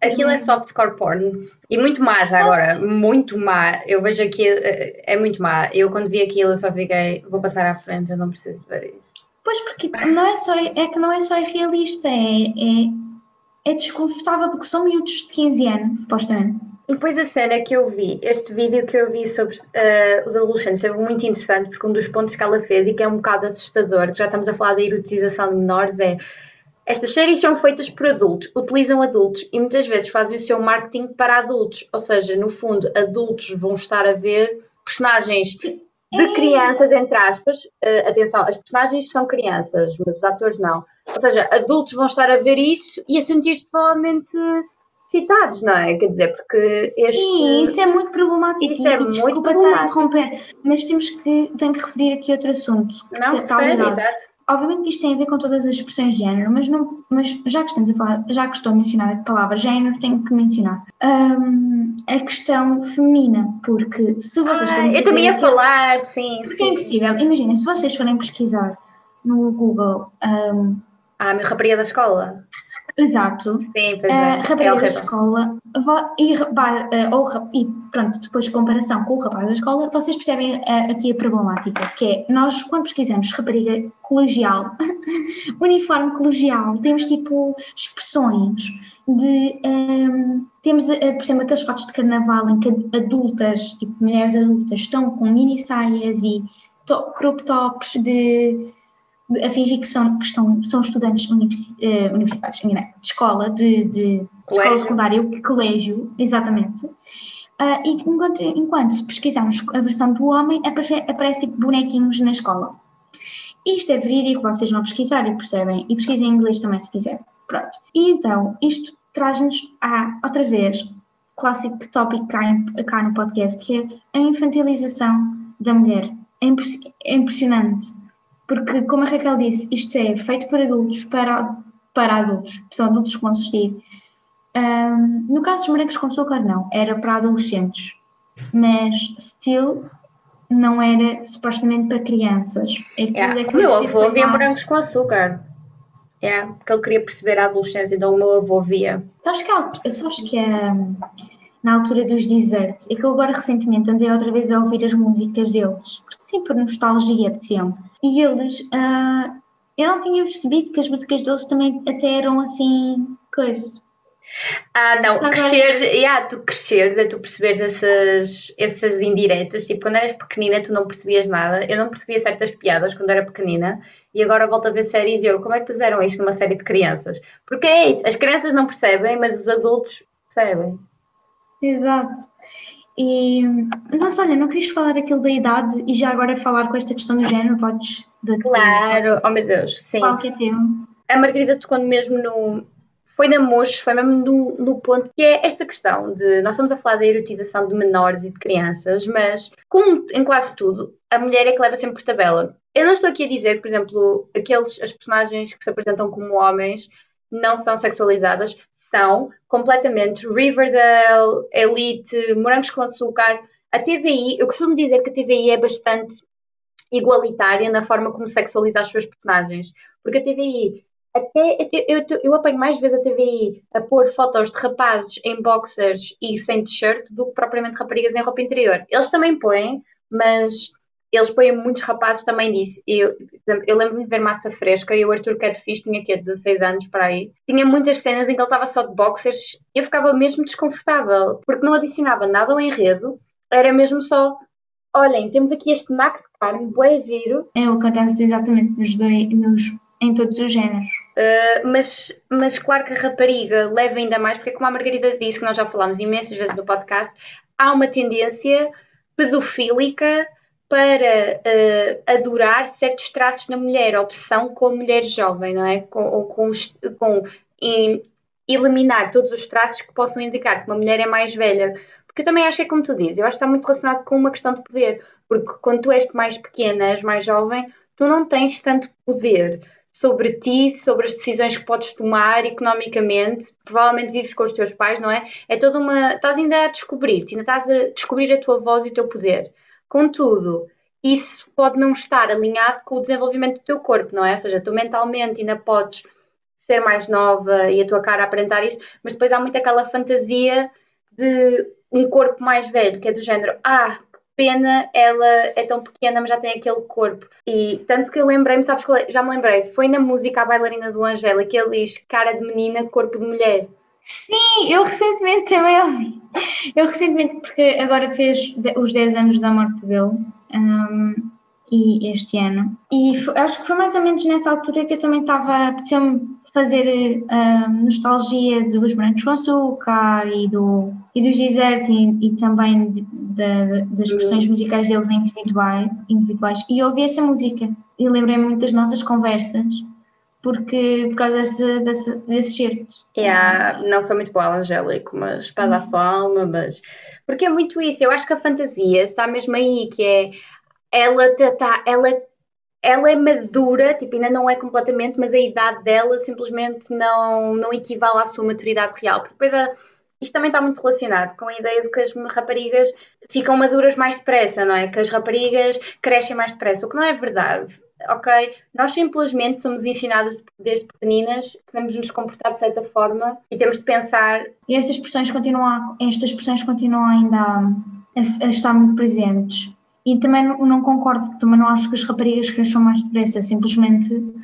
aquilo é softcore porn. E muito má já agora, muito má. Eu vejo aqui, é, é muito má. Eu quando vi aquilo eu só fiquei, vou passar à frente, eu não preciso ver isto. Pois porque não é só, é que não é só irrealista, é, é, é desconfortável porque são miúdos de 15 anos, supostamente e depois a cena que eu vi, este vídeo que eu vi sobre uh, os adolescentes, foi muito interessante porque um dos pontos que ela fez e que é um bocado assustador, que já estamos a falar da erotização de menores, é estas séries são feitas por adultos, utilizam adultos e muitas vezes fazem o seu marketing para adultos, ou seja, no fundo, adultos vão estar a ver personagens de é. crianças, entre aspas, uh, atenção, as personagens são crianças, mas os atores não. Ou seja, adultos vão estar a ver isso e a sentir-se provavelmente citados, não é? Quer dizer, porque este. Sim, isso é muito problemático. Isso é e, muito patático. interromper, mas temos que, tenho que referir aqui outro assunto. Não, refere, exato. Obviamente que isto tem a ver com todas as expressões de género, mas, não, mas já que estamos a falar, já que estou a mencionar a palavra género, tenho que mencionar um, a questão feminina, porque se vocês ah, Eu também ia falar, sim. Porque sim. é impossível. Imaginem, se vocês forem pesquisar no Google. Um, ah, a minha rapariga da escola. Exato. Sim, pois é. Uh, rapariga é da escola e, uh, ou, e pronto, depois de comparação com o rapaz da escola, vocês percebem uh, aqui a problemática, que é nós quando pesquisamos rapariga colegial, uniforme colegial, temos tipo expressões de um, temos, por exemplo, aqueles fatos de carnaval em que adultas, tipo mulheres adultas, estão com mini saias e crop tops de a fingir que são, que estão, são estudantes universi, uh, universitários, de escola, de, de escola secundária, colégio, exatamente. Uh, e enquanto, enquanto pesquisamos a versão do homem, aparece, aparece bonequinhos na escola. Isto é verídico, vocês vão pesquisar e percebem, e pesquisem em inglês também se quiser. Pronto. E então, isto traz-nos a, outra vez, clássico tópico cá, cá no podcast, que é a infantilização da mulher. É, é impressionante, porque, como a Raquel disse, isto é feito por adultos, para, para adultos, são adultos que vão assistir. Um, no caso dos morangos com açúcar, não, era para adolescentes, mas still não era supostamente para crianças. Yeah. O meu avô via morangos com açúcar. É, porque ele queria perceber a adolescência, então o meu avô via. Sabes que, sabes que na altura dos desertos, é que eu agora recentemente andei outra vez a ouvir as músicas deles, porque sim, por nostalgia apeteciam. E eles, uh, eu não tinha percebido que as músicas deles também até eram assim, coisas ah, não, Agora... crescer, yeah, tu cresceres é tu perceberes essas, essas indiretas. Tipo, quando eras pequenina, tu não percebias nada. Eu não percebia certas piadas quando era pequenina e agora volto a ver séries e eu, como é que fizeram isto numa série de crianças? Porque é isso, as crianças não percebem, mas os adultos percebem. Exato. E, mas olha, não querias falar aquilo da idade e já agora falar com esta questão do género? Podes? Claro, oh meu Deus, sim. Qual que é teu? A Margarida tocou mesmo no, foi na mocho, foi mesmo no, no, ponto que é esta questão de nós estamos a falar da erotização de menores e de crianças, mas como em quase tudo, a mulher é que leva sempre por tabela. Eu não estou aqui a dizer, por exemplo, aqueles as personagens que se apresentam como homens não são sexualizadas, são completamente Riverdale, Elite, Morangos com Açúcar. A TVI, eu costumo dizer que a TVI é bastante igualitária na forma como sexualiza as suas personagens, porque a TVI até, eu, eu, eu apanho mais vezes a TVI a pôr fotos de rapazes em boxers e sem t-shirt do que propriamente raparigas em roupa interior. Eles também põem, mas eles põem muitos rapazes também disso. Eu, eu lembro-me de ver Massa Fresca e o Arthur Catfish tinha aqui 16 anos para aí. Tinha muitas cenas em que ele estava só de boxers e eu ficava mesmo desconfortável, porque não adicionava nada ao enredo, era mesmo só. Olhem, temos aqui este naco de carne, bué giro. É o que acontece exatamente nos dois, nos, em todos os géneros. Uh, mas, mas claro que a rapariga leva ainda mais, porque como a Margarida disse, que nós já falámos imensas vezes no podcast, há uma tendência pedofílica para uh, adorar certos traços na mulher, obsessão com a mulher jovem, não é? Com, ou com, com em, eliminar todos os traços que possam indicar que uma mulher é mais velha. Porque eu também acho que é como tu dizes, eu acho que está muito relacionado com uma questão de poder. Porque quando tu és mais pequena, és mais jovem, tu não tens tanto poder sobre ti, sobre as decisões que podes tomar economicamente. Provavelmente vives com os teus pais, não é? É toda uma. Estás ainda a descobrir-te, ainda estás a descobrir a tua voz e o teu poder. Contudo, isso pode não estar alinhado com o desenvolvimento do teu corpo, não é? Ou seja, tu mentalmente ainda podes ser mais nova e a tua cara aparentar isso, mas depois há muito aquela fantasia de um corpo mais velho, que é do género, ah, pena, ela é tão pequena, mas já tem aquele corpo. E tanto que eu lembrei-me, sabes é? Já me lembrei, foi na música A Bailarina do Angela que ele diz cara de menina, corpo de mulher. Sim, eu recentemente também ouvi. Eu recentemente, porque agora fez os 10 anos da morte dele. Um, e este ano. E foi, acho que foi mais ou menos nessa altura que eu também estava, podia fazer uh, nostalgia dos brancos com açúcar e, do, e dos desert e, e também de, de, das versões musicais deles individuais, individuais. E eu ouvi essa música e lembrei-me muito das nossas conversas porque por causa desse, desse, desse certo. Yeah, não foi muito bom, Angélico, mas dar uhum. sua alma, mas porque é muito isso, eu acho que a fantasia está mesmo aí, que é ela tá, ela ela é madura, tipo, ainda não é completamente, mas a idade dela simplesmente não, não equivale à sua maturidade real. Porque depois a, isto também está muito relacionado com a ideia de que as raparigas ficam maduras mais depressa, não é? Que as raparigas crescem mais depressa, o que não é verdade. Ok? Nós simplesmente somos ensinadas desde pequeninas de nos comportar de certa forma e temos de pensar. E estas expressões continuam, estas expressões continuam ainda a, a estar muito presentes e também não, não concordo, também não acho que as raparigas cresçam mais depressa, simplesmente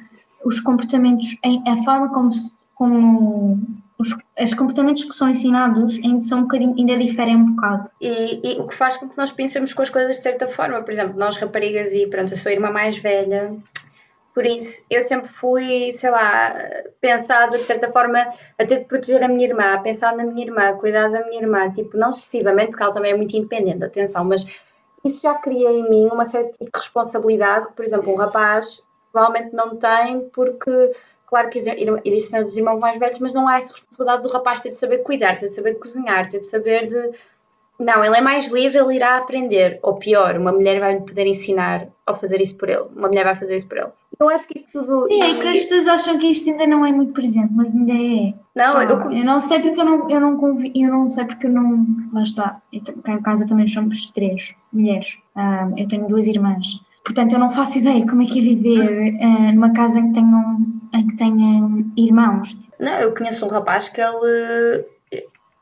os comportamentos, a forma como, como os, os comportamentos que são ensinados ainda, são um bocadinho, ainda diferem um bocado. E, e, o que faz com que nós pensemos com as coisas de certa forma, por exemplo, nós raparigas e pronto, eu sou a irmã mais velha, por isso eu sempre fui, sei lá, pensada de certa forma até de proteger a minha irmã, pensar na minha irmã, cuidar da minha irmã, tipo, não excessivamente, porque ela também é muito independente, atenção, mas isso já cria em mim uma certa tipo de responsabilidade por exemplo, um rapaz provavelmente não tem porque claro que existem os irmãos mais velhos, mas não há essa responsabilidade do rapaz ter de saber cuidar, ter de saber cozinhar, ter de saber de. Não, ele é mais livre, ele irá aprender. Ou pior, uma mulher vai poder ensinar ou fazer isso por ele. Uma mulher vai fazer isso por ele. Eu acho que isto tudo. Sim, é que as pessoas acham que isto ainda não é muito presente, mas ainda é. Não, Ah, eu, eu não sei porque eu não, eu não convi, eu não sei porque eu não. Lá está. Eu, cá em casa também somos três mulheres. Ah, eu tenho duas irmãs. Portanto, eu não faço ideia como é que é viver ah, numa casa em que tenham, em que tenham irmãos. Não, eu conheço um rapaz que ele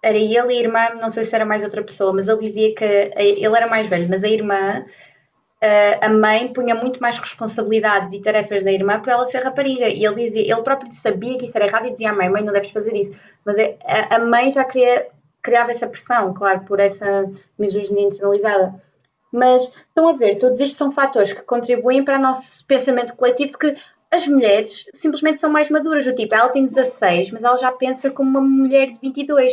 era ele e a irmã, não sei se era mais outra pessoa, mas ele dizia que ele era mais velho, mas a irmã, a mãe punha muito mais responsabilidades e tarefas na irmã por ela ser rapariga. E ele dizia, ele próprio sabia que isso era errado e dizia à mãe, mãe, não deves fazer isso. Mas é- a mãe já queria, criava essa pressão, claro, por essa misoginia internalizada. Mas estão a ver, todos estes são fatores que contribuem para o nosso pensamento coletivo de que as mulheres simplesmente são mais maduras. Do tipo, ela tem 16, mas ela já pensa como uma mulher de 22,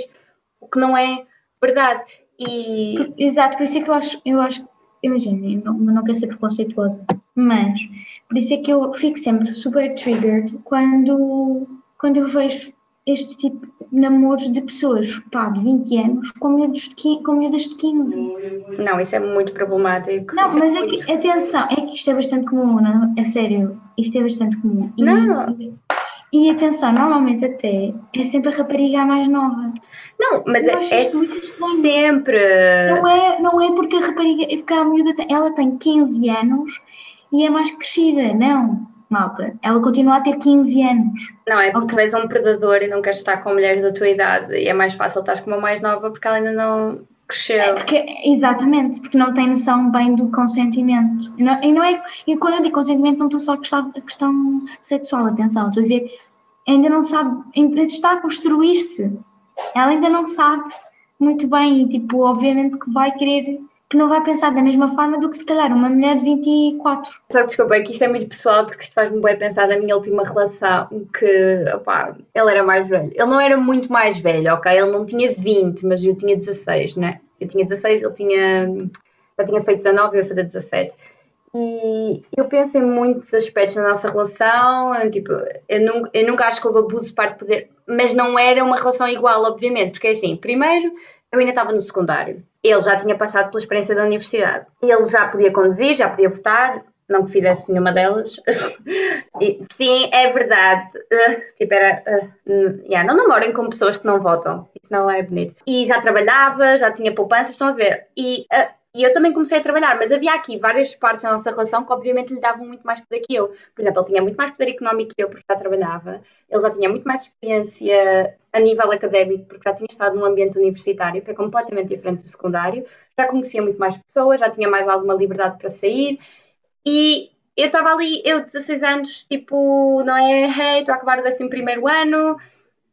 o que não é verdade. E Por- Exato, por isso é que eu acho, eu acho, imagina, eu não, não quero ser preconceituosa, mas por isso é que eu fico sempre super triggered quando, quando eu vejo este tipo de namoros de pessoas, pá, de 20 anos com miúdos de 15, com miúdas de 15. não, isso é muito problemático. Não, Isso mas é muito- que, atenção, é que isto é bastante comum, não? É sério, isto é bastante comum. E, Não. E atenção, normalmente até é sempre a rapariga a mais nova. Não, mas é, é sempre. Não é, não é porque a rapariga, é porque a miúda tem, ela tem 15 anos e é mais crescida, não, malta. Ela continua a ter 15 anos. Não, é porque Ok. tu és um predador e não queres estar com mulheres da tua idade. E é mais fácil estar com uma mais nova porque ela ainda não cresceu. É porque, exatamente, porque não tem noção bem do consentimento. E não, e não é, e quando eu digo consentimento, não estou só a questão, a questão sexual, atenção, estou a dizer, ainda não sabe, ainda está a construir-se. Ela ainda não sabe muito bem, e tipo, obviamente que vai querer, que não vai pensar da mesma forma do que se calhar uma mulher de 24. Só desculpa, é que isto é muito pessoal porque isto faz-me bem pensar na minha última relação que, opá, ele era mais velho. Ele não era muito mais velho, ok? Ele não tinha 20, mas eu tinha 16, né? Eu tinha 16, ele tinha, já tinha feito 19, eu ia fazer 17. E eu penso em muitos aspectos da nossa relação, tipo, eu nunca, eu nunca acho que houve abuso de parte de poder, mas não era uma relação igual, obviamente, porque assim, primeiro, eu ainda estava no secundário. Ele já tinha passado pela experiência da universidade. Ele já podia conduzir, já podia votar, não que fizesse nenhuma delas. E, sim, é verdade. Uh, tipo, era. Uh, yeah, não namorem com pessoas que não votam. Isso não é bonito. E já trabalhava, já tinha poupanças, estão a ver. E, uh, e eu também comecei a trabalhar, mas havia aqui várias partes da nossa relação que, obviamente, lhe davam muito mais poder que eu. Por exemplo, ele tinha muito mais poder económico que eu, porque já trabalhava. Ele já tinha muito mais experiência a nível académico, porque já tinha estado num ambiente universitário, que é completamente diferente do secundário. Já conhecia muito mais pessoas, já tinha mais alguma liberdade para sair. E eu estava ali, eu 16 anos, tipo, não é? Hey, estou a acabar o 11 ano,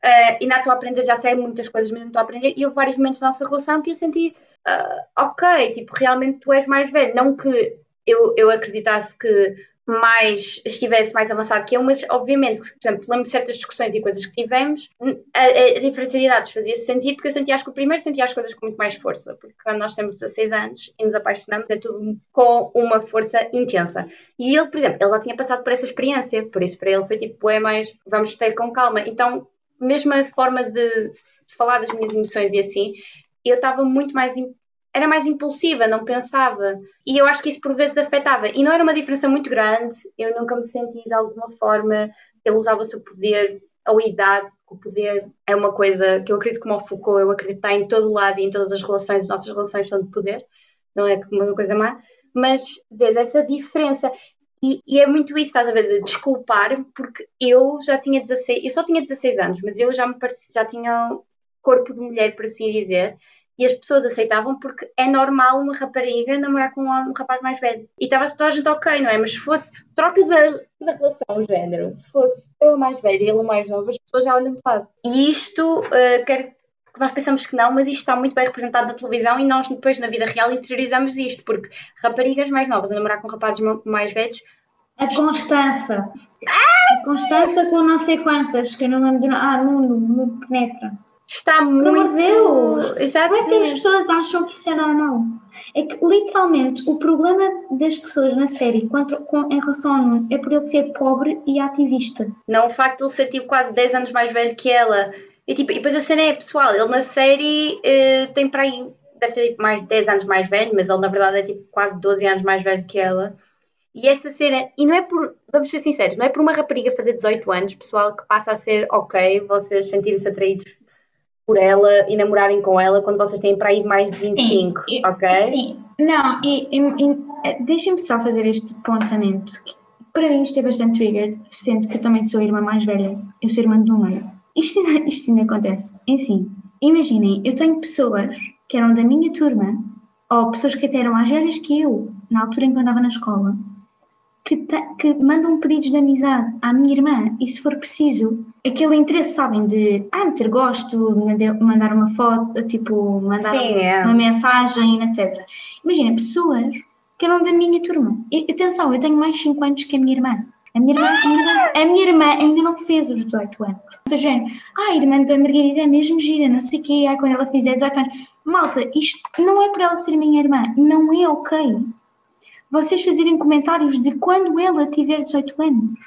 uh, ainda estou a aprender, já sei muitas coisas, mas não estou a aprender. E houve vários momentos da nossa relação que eu senti, uh, ok, tipo, realmente tu és mais velho. Não que eu, eu acreditasse que mais estivesse mais avançado que eu, mas obviamente, por exemplo, lembro de certas discussões e coisas que tivemos, a, a diferença de idades fazia-se sentir, porque eu sentia, acho que o primeiro sentia as coisas com muito mais força, porque quando nós temos 16 anos e nos apaixonamos, é tudo com uma força intensa. E ele, por exemplo, ele já tinha passado por essa experiência, por isso para ele foi tipo, é mais, vamos ter com calma. Então, mesmo a forma de falar das minhas emoções e assim, eu estava muito mais era mais impulsiva, não pensava. E eu acho que isso por vezes afetava. E não era uma diferença muito grande, eu nunca me senti de alguma forma que ele usava o seu poder ou idade, o poder é uma coisa que eu acredito como o Foucault, eu acredito que está em todo lado e em todas as relações, as nossas relações são de poder, não é uma coisa má, mas vês essa diferença. E, e, é muito isso, estás a ver, de desculpar, porque eu já tinha 16, eu só tinha 16 anos, mas eu já me parecia, já tinha corpo de mulher, por assim dizer, e as pessoas aceitavam porque é normal uma rapariga namorar com um, rapaz mais velho. E estava toda a gente ok, não é? Mas se fosse, trocas a, a relação, o género, se fosse eu a mais velha e ele mais novo, as pessoas já olham de lado. E isto, uh, quer que nós pensamos que não, mas isto está muito bem representado na televisão e nós depois na vida real interiorizamos isto, porque raparigas mais novas a namorar com rapazes mais velhos. A Constança. A Constança com não sei quantas, que eu não lembro de. Ah, Nuno, Nuno Penetra. está muito. Deus! Exato. Como é que as pessoas acham que isso é normal? É que, literalmente, o problema das pessoas na série quanto, com, em relação ao Nuno é por ele ser pobre e ativista. Não o facto de ele ser tipo quase 10 anos mais velho que ela. E, tipo, e depois a cena é pessoal, ele na série eh, tem para aí, deve ser tipo, mais de 10 anos mais velho, mas ele na verdade é tipo quase 12 anos mais velho que ela. E essa cena, e não é por, vamos ser sinceros, não é por uma rapariga fazer 18 anos, pessoal, que passa a ser ok vocês sentirem-se atraídos por ela e namorarem com ela quando vocês têm para aí mais de 25, e- ok? Sim, não, e, e- e- deixem-me só fazer este apontamento. que Para mim isto é bastante triggered, sendo que eu também sou a irmã mais velha, eu sou irmã do meio. Isto, ainda- isto ainda acontece. Enfim, imaginem, eu tenho pessoas que eram da minha turma, ou pessoas que até eram mais velhas que eu, na altura em que eu andava na escola, que, te- que mandam pedidos de amizade à minha irmã, e se for preciso, aquele interesse, sabem, de ah, meter gosto, mandar uma foto, tipo, mandar Sim, é. uma mensagem, etc. Imagina, pessoas que eram da minha turma. E, atenção, eu tenho mais 5 anos que a minha irmã. A minha irmã, a minha irmã ainda não fez os 18 anos. Ou seja, ah, a irmã da Margarida é mesmo gira, não sei o quê, ah, quando ela fizer 18 anos. Malta, isto não é por ela ser minha irmã, não é ok. Vocês fazerem comentários de quando ela tiver 18 anos.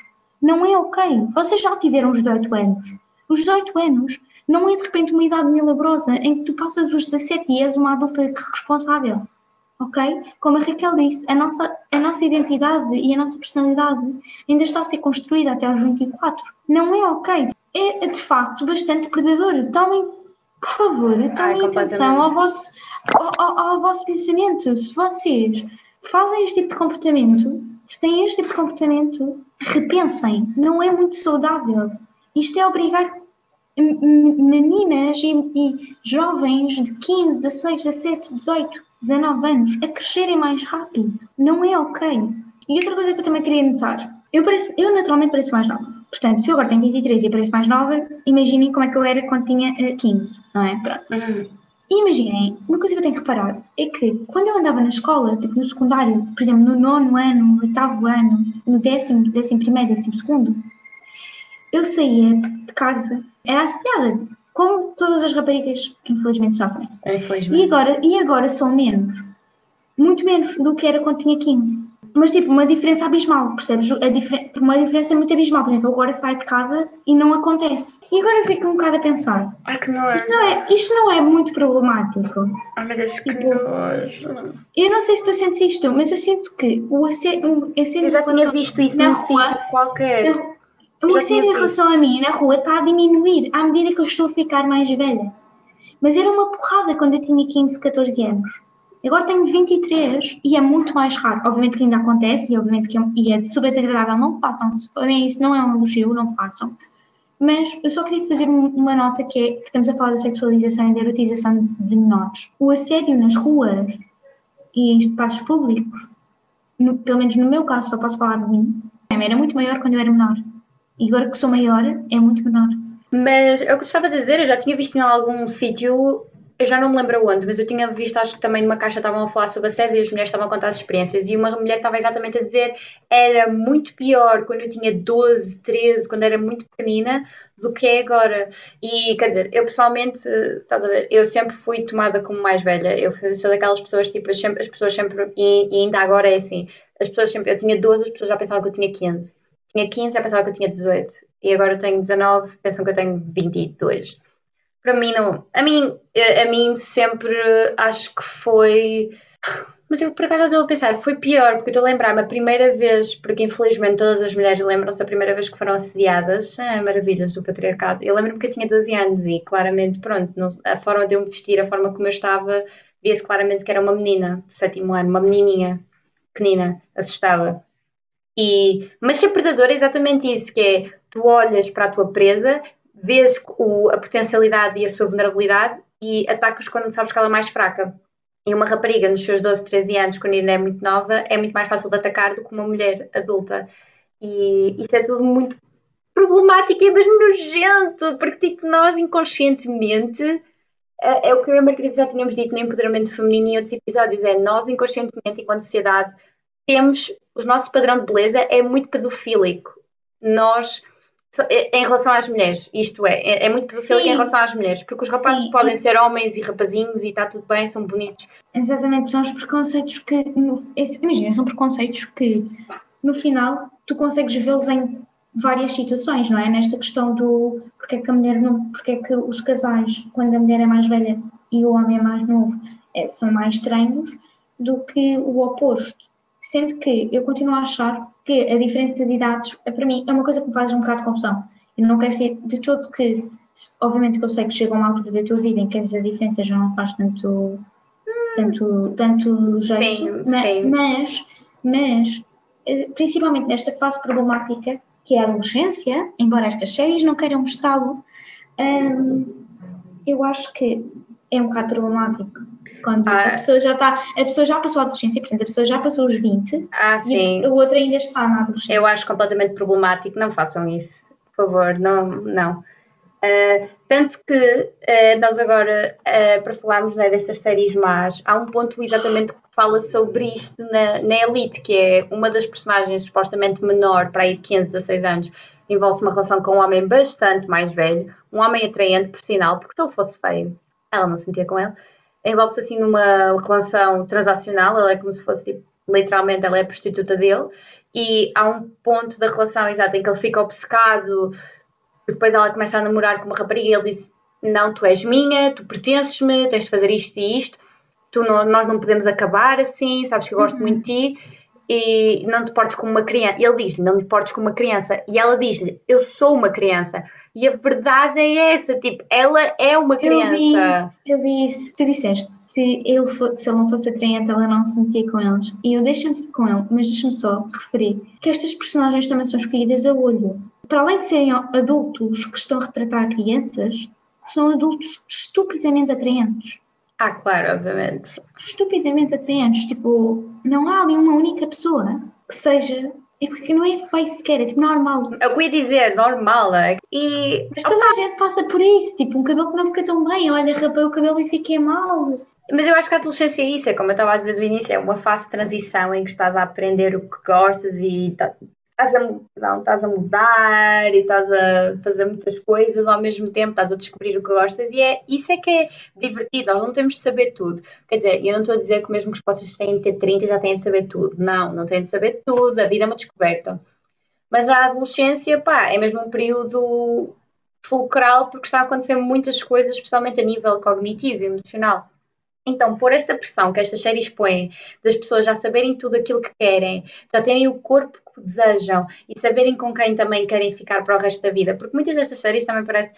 Não é ok. Vocês já tiveram os 18 anos. Os 18 anos não é de repente uma idade milagrosa em que tu passas os 17 e és uma adulta responsável. Ok? Como a Raquel disse, a nossa, a nossa identidade e a nossa personalidade ainda está a ser construída até aos 24. Não é ok. É de facto bastante predador. Tomem, por favor, tomem atenção completamente. ao vosso, ao, ao- ao vosso pensamento. Se vocês fazem este tipo de comportamento, se têm este tipo de comportamento, repensem. Não é muito saudável. Isto é obrigar meninas e, e jovens de 15, 16, 17, 18, 19 anos a crescerem mais rápido. Não é ok. E outra coisa que eu também queria notar. Eu, pareço, eu naturalmente pareço mais nova. Portanto, se eu agora tenho 23 e pareço mais nova, imaginem como é que eu era quando tinha eh, 15, não é? Pronto. Uhum. E imaginem, uma coisa que eu tenho que reparar é que quando eu andava na escola, tipo no secundário, por exemplo, no nono ano, no oitavo ano, no décimo, décimo primeiro, décimo segundo, eu saía de casa, era assediada, como todas as raparigas que infelizmente sofrem. E Infelizmente. agora, e agora sou menos, muito menos do que era quando tinha 15. Mas tipo, uma diferença abismal, percebes? A difer uma diferença muito abismal. Por exemplo, eu agora saio de casa e não acontece. E agora eu fico um bocado a pensar, Ai que nojo. isto não é, isto não é muito problemático. Ai meu Deus, que Tipo, nojo. Eu não sei se tu sentes isto, mas eu sinto que o assédio, o assédio Eu já tinha visto isso num sítio qualquer. na- O já assédio em relação a mim na rua está a diminuir à medida que eu estou a ficar mais velha. Mas era uma porrada quando eu tinha 15, 14 anos. Agora tenho 23 e é muito mais raro. Obviamente que ainda acontece e obviamente que é, e é super desagradável. Não façam. Se forem isso não é um elogio, não façam. Mas eu só queria fazer um- uma nota que é que estamos a falar da sexualização e da erotização de menores. O assédio nas ruas e em espaços públicos, no- pelo menos no meu caso, só posso falar de mim, era muito maior quando eu era menor. E agora que sou maior, é muito menor. Mas é eu estava a dizer, eu já tinha visto em algum sítio, eu já não me lembro onde, mas eu tinha visto, acho que também numa caixa estavam a falar sobre assédio e as mulheres estavam a contar as experiências. E uma mulher estava exatamente a dizer era muito pior quando eu tinha 12, 13, quando era muito pequenina, do que é agora. E quer dizer, eu pessoalmente, estás a ver, eu sempre fui tomada como mais velha. Eu sou daquelas pessoas, tipo, as sempre- as pessoas sempre, e, e ainda agora é assim, as pessoas sempre, eu tinha 12, as pessoas já pensavam que eu tinha 15. Tinha 15, já pensavam que eu tinha 18. E agora eu tenho 19, pensam que eu tenho 22. Para mim não. A mim, a mim sempre acho que foi. Mas eu por acaso estou a pensar, foi pior, porque eu estou a lembrar-me a primeira vez, porque infelizmente todas as mulheres lembram-se a primeira vez que foram assediadas, ah, maravilhas do patriarcado. Eu lembro-me que eu tinha 12 anos e claramente, pronto, não- a forma de eu me vestir, a forma como eu estava, via-se claramente que era uma menina do sétimo ano, uma menininha pequenina, assustada. E, mas ser predador é exatamente isso, que é tu olhas para a tua presa, vês o- a potencialidade e a sua vulnerabilidade e atacas quando sabes que ela é mais fraca. E uma rapariga nos seus 12, 13 anos, quando ainda é muito nova, é muito mais fácil de atacar do que uma mulher adulta. E isso é tudo muito problemático, é mesmo nojento, porque tipo, nós inconscientemente, é, é o que eu e a Margarida já tínhamos dito no empoderamento feminino em outros episódios, é nós inconscientemente, enquanto sociedade, temos, o nosso padrão de beleza é muito pedofílico. Nós em relação às mulheres, isto é, é, é muito pedofílico em relação às mulheres, porque os rapazes Sim. podem ser homens e rapazinhos e está tudo bem, são bonitos. Exatamente, são os preconceitos que, imagina, são preconceitos que no final tu consegues vê-los em várias situações, não é? Nesta questão do porque é que a mulher não, porque é que os casais, quando a mulher é mais velha e o homem é mais novo, é, são mais estranhos do que o oposto. Sendo que eu continuo a achar que a diferença de idades, para mim, é uma coisa que me faz um bocado de confusão. Eu não quero ser de todo que, obviamente que eu sei que chega a uma altura da tua vida em que a diferença já não faz tanto, tanto, tanto jeito, sim, mas, sim. mas, mas eh, principalmente nesta fase problemática que é a adolescência, embora estas séries não queiram mostrá-lo, hum, eu acho que é um bocado problemático. Quando ah. a pessoa já está, a pessoa já passou a adolescência, portanto, a pessoa já passou os 20 ah, e o outro ainda está na adolescência. Eu acho completamente problemático, não façam isso, por favor, não, não. Uh, tanto que uh, nós agora, uh, para falarmos né, dessas séries más, há um ponto exatamente que fala sobre isto na, na Elite, que é uma das personagens supostamente menor, para aí de 15, 16 anos, envolve-se uma relação com um homem bastante mais velho, um homem atraente, por sinal, porque se ele fosse feio, ela não se metia com ele, envolve-se assim numa relação transacional, ela é como se fosse tipo, literalmente ela é a prostituta dele, e há um ponto da relação exato em que ele fica obcecado depois ela começa a namorar com uma rapariga e ele disse: Não, tu és minha, tu pertences-me, tens de fazer isto e isto, tu não, nós não podemos acabar assim, sabes que eu gosto uhum. muito de ti e não te portes como uma criança. Ele diz-lhe: Não te portes como uma criança. E ela diz-lhe: Eu sou uma criança. E a verdade é essa: tipo, ela é uma criança. Eu disse, tu disseste. Se ele, for, se ele não fosse atraente, ela não se metia com eles. E eu deixo-me com ele, mas deixa-me só referir que estas personagens também são escolhidas a olho para além de serem adultos que estão a retratar crianças, são adultos estupidamente atraentes. Ah, claro, obviamente. Estupidamente atraentes. Tipo, não há ali uma única pessoa que seja. É porque não é feio sequer, é tipo normal. Eu ia dizer, normal. É? E... Mas toda a gente passa por isso. Tipo, um cabelo que não fica tão bem. Olha, rapei o cabelo e fiquei mal. Mas eu acho que a adolescência é isso, é como eu estava a dizer do início, é uma fase de transição em que estás a aprender o que gostas e tá, estás a, não, estás a mudar e estás a fazer muitas coisas ao mesmo tempo, estás a descobrir o que gostas e é, isso é que é divertido, nós não temos de saber tudo. Quer dizer, eu não estou a dizer que mesmo que vocês têm de ter 30 já têm de saber tudo. Não, não têm de saber tudo, a vida é uma descoberta. Mas a adolescência, pá, é mesmo um período fulcral porque está a acontecer muitas coisas, especialmente a nível cognitivo e emocional. Então, por esta pressão que estas séries põem, das pessoas já saberem tudo aquilo que querem, já terem o corpo que desejam e saberem com quem também querem ficar para o resto da vida, porque muitas destas séries também parece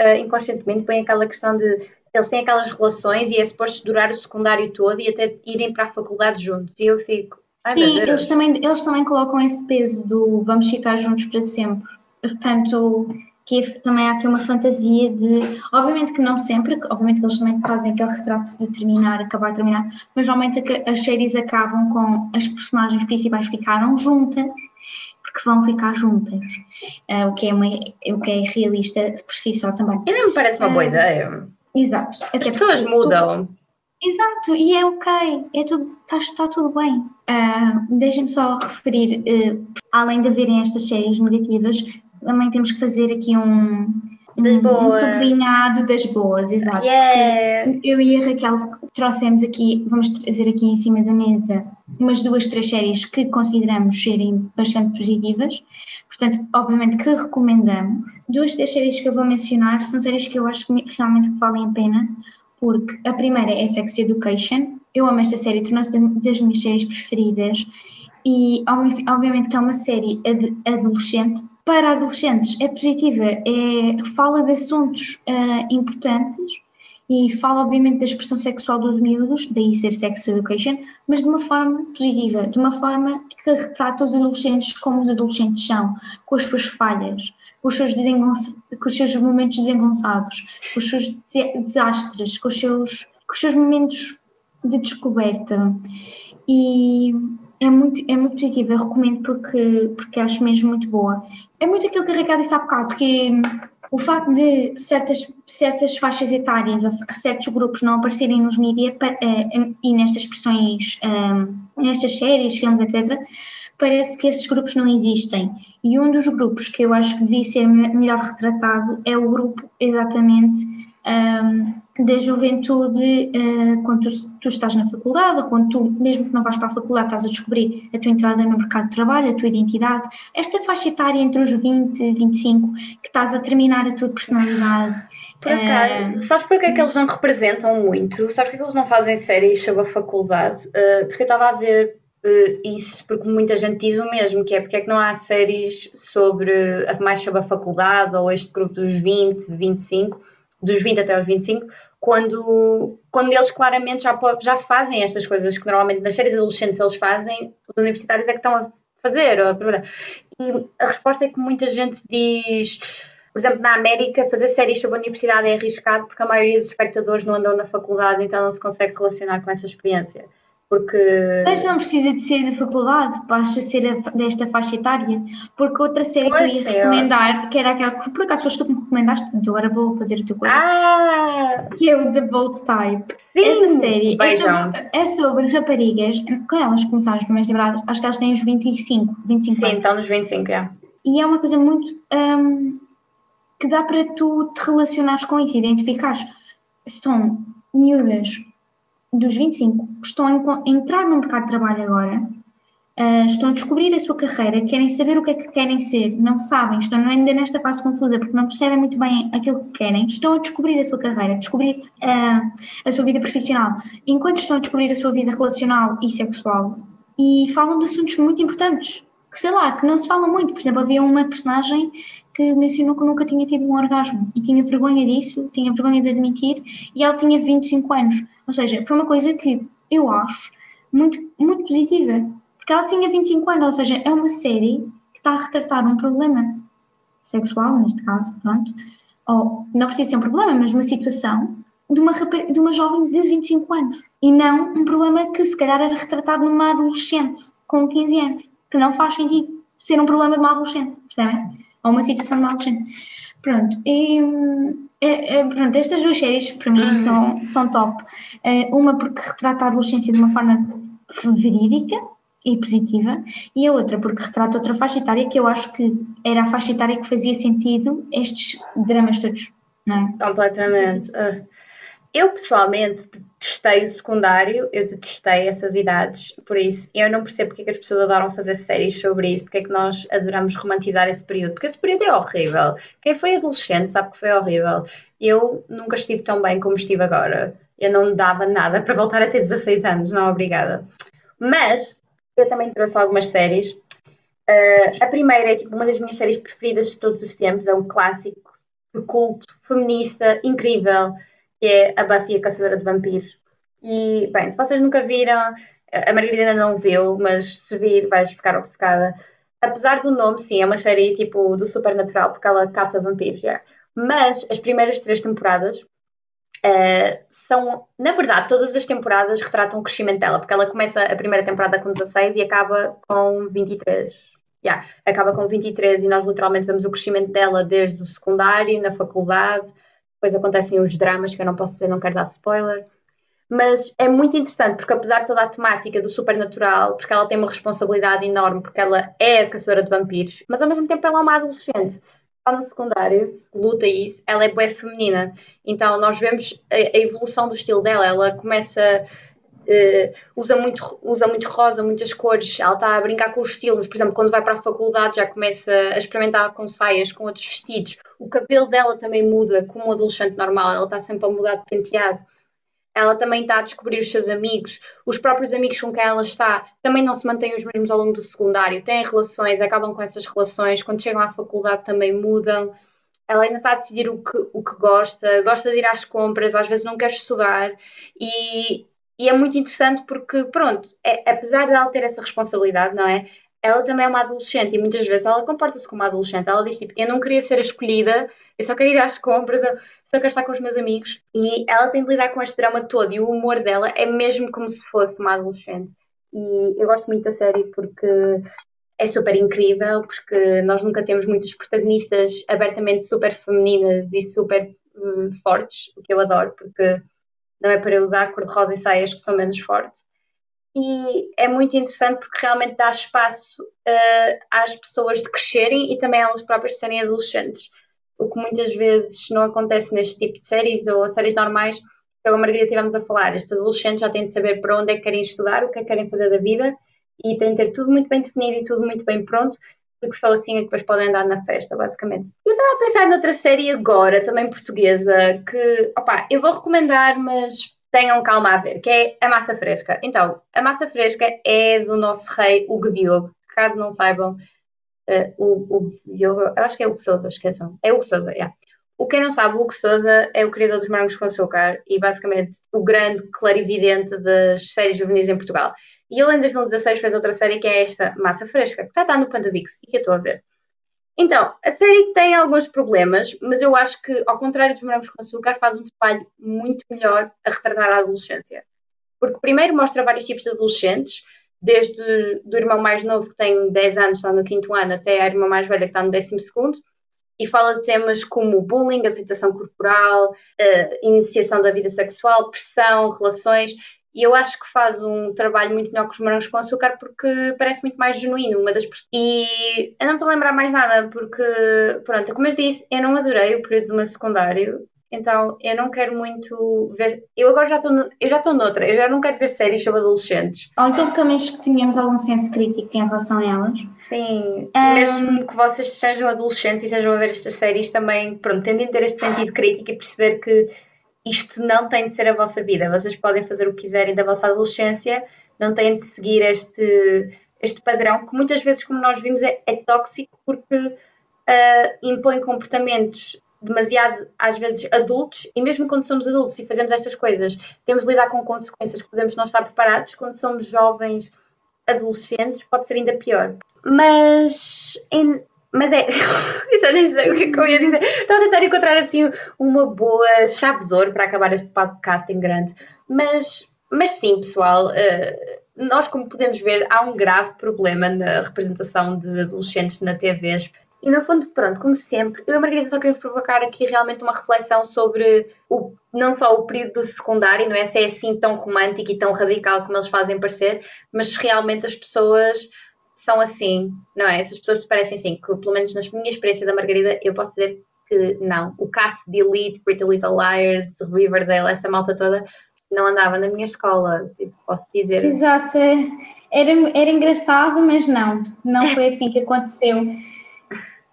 uh, inconscientemente põem aquela questão de eles têm aquelas relações e é suposto durar o secundário todo e até irem para a faculdade juntos. E eu fico. Sim, eles também, eles também colocam esse peso do vamos ficar juntos para sempre. Portanto, que também há aqui uma fantasia de, obviamente que não sempre, obviamente que eles também fazem aquele retrato de terminar, acabar, terminar, mas normalmente as séries acabam com as personagens principais ficaram juntas, porque vão ficar juntas, uh, o, que é uma, o que é realista por si só também. Não me parece uma boa uh, ideia. Exato. As pessoas mudam. Tu, exato, e é ok, é tudo, está, está tudo bem. Uh, Deixem-me só referir, uh, além de haverem estas séries negativas, também temos que fazer aqui um, das boas. um sublinhado das boas, exato. Yeah. Eu e a Raquel trouxemos aqui, vamos trazer aqui em cima da mesa umas duas, três séries que consideramos serem bastante positivas, portanto, obviamente que recomendamos. Duas, três séries que eu vou mencionar são séries que eu acho que realmente que valem a pena, porque a primeira é Sex Education, eu amo esta série, tornou-se das minhas séries preferidas e obviamente que é uma série adolescente para adolescentes é positiva, é, fala de assuntos uh, importantes e fala obviamente da expressão sexual dos miúdos, daí ser sex education, mas de uma forma positiva, de uma forma que retrata os adolescentes como os adolescentes são, com as suas falhas, com os seus, com os seus momentos desengonçados, com os seus desastres, com os seus, com os seus momentos de descoberta. E é muito, é muito positiva, eu recomendo porque, porque acho mesmo muito boa. É muito aquilo que a Raquel disse há bocado, que o facto de certas, certas faixas etárias, certos grupos não aparecerem nos mídias uh, e nestas expressões, um, nestas séries, filmes, etc., parece que esses grupos não existem. E um dos grupos que eu acho que devia ser melhor retratado é o grupo exatamente um, da juventude uh, quando tu, tu, estás na faculdade, ou quando tu, mesmo que não vais para a faculdade, estás a descobrir a tua entrada no mercado de trabalho, a tua identidade, esta faixa etária entre os 20 e 25, que estás a terminar a tua personalidade. Por acaso, uh, sabes porque é que eles não representam muito? Sabes porque é que eles não fazem séries sobre a faculdade? Uh, porque eu estava a ver isso porque muita gente diz o mesmo, que é porque é que não há séries sobre mais sobre a faculdade ou este grupo dos 20, 25, dos 20 até aos 25, quando, quando eles claramente já, já fazem estas coisas que normalmente nas séries adolescentes eles fazem, os universitários é que estão a fazer. E a resposta é que muita gente diz. Por exemplo, na América, fazer séries sobre a universidade é arriscado porque a maioria dos espectadores não andam na faculdade, então não se consegue relacionar com essa experiência porque... Mas não precisa de ser da faculdade, basta ser desta faixa etária, porque outra série pois que eu ia recomendar, que era aquela que por acaso foste tu que me recomendaste, portanto agora vou fazer o teu coisa, ah! que é o The Bold Type. Sim, Essa série é sobre, é sobre, raparigas, quando elas começaram as primeiras temporadas, acho que elas têm uns 25, 25 Sim, anos. estão nos 25, é. E é uma coisa muito... Um, que dá para tu te relacionares com isso, identificares. São miúdas dos 25 estão a entrar no mercado de trabalho agora, uh, estão a descobrir a sua carreira, querem saber o que é que querem ser, não sabem, estão ainda nesta fase confusa porque não percebem muito bem aquilo que querem, estão a descobrir a sua carreira, descobrir uh, a sua vida profissional, enquanto estão a descobrir a sua vida relacional e sexual. E falam de assuntos muito importantes, que sei lá, que não se fala muito. Por exemplo, havia uma personagem que mencionou que nunca tinha tido um orgasmo e tinha vergonha disso, tinha vergonha de admitir, e ela tinha 25 anos. Ou seja, foi uma coisa que eu acho muito, muito positiva, porque ela tinha 25 anos, ou seja, é uma série que está a retratar um problema sexual, neste caso, pronto, ou não precisa ser um problema, mas uma situação de uma, de uma jovem de 25 anos e não um problema que se calhar era retratado numa adolescente com 15 anos, que não faz sentido ser um problema de uma adolescente, percebem? Uma situação de adolescente. Pronto, e é, é, pronto, estas duas séries para mim uhum. são, são top. É, uma porque retrata a adolescência de uma forma verídica e positiva, e a outra porque retrata outra faixa etária que eu acho que era a faixa etária que fazia sentido estes dramas todos, não é? Completamente. Uh. Eu pessoalmente detestei o secundário, eu detestei essas idades, por isso eu não percebo porque é que as pessoas adoram fazer séries sobre isso, porque é que nós adoramos romantizar esse período, porque esse período é horrível. Quem foi adolescente sabe que foi horrível. Eu nunca estive tão bem como estive agora. Eu não dava nada para voltar a ter 16 anos, não obrigada. Mas eu também trouxe algumas séries. Uh, a primeira é tipo, uma das minhas séries preferidas de todos os tempos, é um clássico de culto, feminista, incrível que é a Buffy a Caçadora de Vampiros. E, bem, se vocês nunca viram, a Margarida ainda não viu, mas se vir vais ficar obcecada. Apesar do nome, sim, é uma série tipo do supernatural, porque ela caça vampiros, yeah. Mas as primeiras três temporadas uh, são, na verdade, todas as temporadas retratam o crescimento dela, porque ela começa a primeira temporada com 16 e acaba com 23. Yeah, acaba com 23 e nós literalmente vemos o crescimento dela desde o secundário, na faculdade, depois acontecem os dramas que eu não posso dizer, não quero dar spoiler. Mas é muito interessante porque, apesar de toda a temática do supernatural, porque ela tem uma responsabilidade enorme, porque ela é a caçadora de vampiros, mas ao mesmo tempo ela é uma adolescente. Está no secundário, luta isso, ela é boa feminina. Então nós vemos a, a evolução do estilo dela. Ela começa Uh, usa, muito, usa muito rosa, muitas cores, ela está a brincar com os estilos, por exemplo, quando vai para a faculdade já começa a experimentar com saias, com outros vestidos. O cabelo dela também muda, como um adolescente normal, ela está sempre a mudar de penteado. Ela também está a descobrir os seus amigos, os próprios amigos com quem ela está. Também não se mantêm os mesmos ao longo do secundário, têm relações, acabam com essas relações, quando chegam à faculdade também mudam. Ela ainda está a decidir o que, o que gosta, gosta de ir às compras, às vezes não quer estudar. E e é muito interessante porque, pronto, é, apesar de ela ter essa responsabilidade, não é? Ela também é uma adolescente e muitas vezes ela comporta-se como uma adolescente. Ela diz tipo: Eu não queria ser a escolhida, eu só quero ir às compras, eu só quero estar com os meus amigos. E ela tem de lidar com este drama todo e o humor dela é mesmo como se fosse uma adolescente. E eu gosto muito da série porque é super incrível, porque nós nunca temos muitas protagonistas abertamente super femininas e super uh, fortes, o que eu adoro, porque não é para eu usar cor-de-rosa e saias que são menos fortes. e é muito interessante porque realmente dá espaço uh, às pessoas de crescerem e também elas próprias serem adolescentes. O que muitas vezes não acontece neste tipo de séries ou séries normais, que a Margarida estivemos a falar. Estes adolescentes já têm de saber para onde é que querem estudar, o que é que querem fazer da vida e têm de ter tudo muito bem definido e tudo muito bem pronto, porque só assim depois podem andar na festa, basicamente. Eu estava a pensar noutra série agora, também portuguesa, que, opá, eu vou recomendar, mas tenham calma a ver, que é a massa fresca. Então, a massa fresca é do nosso rei Hugo Diogo. Caso não saibam, uh, o Hugo Diogo, eu acho que é Hugo Souza, esqueçam. É Hugo Souza, yeah. O quem não sabe, o Hugo Souza é o criador dos morangos com açúcar e basicamente o grande clarividente das séries juvenis em Portugal. E ele em 2016 fez outra série que é esta, Massa Fresca, que está dar no Pandavix e que eu estou a ver. Então, a série tem alguns problemas, mas eu acho que, ao contrário dos Morangos com Açúcar, faz um trabalho muito melhor a retratar a adolescência. Porque primeiro mostra vários tipos de adolescentes, desde do irmão mais novo, que tem 10 anos, está no quinto ano, até a irmã mais velha, que está no décimo segundo, e fala de temas como bullying, aceitação corporal, uh, iniciação da vida sexual, pressão, relações, e eu acho que faz um trabalho muito melhor que os morangos com açúcar porque parece muito mais genuíno. Uma das E eu não estou a lembrar mais nada, porque, pronto, como eu disse, eu não adorei o período do meu secundário. Então eu não quero muito ver. Eu agora já estou no... eu já estou noutra, eu já não quero ver séries sobre adolescentes. Ou então pelo menos que tínhamos algum senso crítico em relação a elas. Sim, um... mesmo que vocês sejam adolescentes e estejam a ver estas séries também, pronto, tendem a ter este sentido crítico e perceber que isto não tem de ser a vossa vida. Vocês podem fazer o que quiserem da vossa adolescência, não têm de seguir este, este padrão que muitas vezes, como nós vimos, é, é tóxico porque uh, impõe comportamentos demasiado, às vezes, adultos, e mesmo quando somos adultos e fazemos estas coisas, temos de lidar com consequências que podemos não estar preparados. Quando somos jovens, adolescentes, pode ser ainda pior. Mas, em, mas é, já nem sei o que, é que eu ia dizer. Estava a tentar encontrar assim uma boa chave de ouro para acabar este podcast em grande. Mas, mas sim, pessoal, uh, nós, como podemos ver, há um grave problema na representação de adolescentes na TV. E no fundo, pronto, como sempre, eu e a Margarida só queremos provocar aqui realmente uma reflexão sobre o, não só o período do secundário, não é se é assim tão romântico e tão radical como eles fazem parecer, mas realmente as pessoas são assim, não é? Essas pessoas se parecem assim, que pelo menos na minha experiência da Margarida, eu posso dizer que não. O cast de Elite, Pretty Little Liars, Riverdale, essa malta toda, não andava na minha escola, tipo, posso dizer. Exato, é, era, era engraçado, mas não, não foi assim que aconteceu.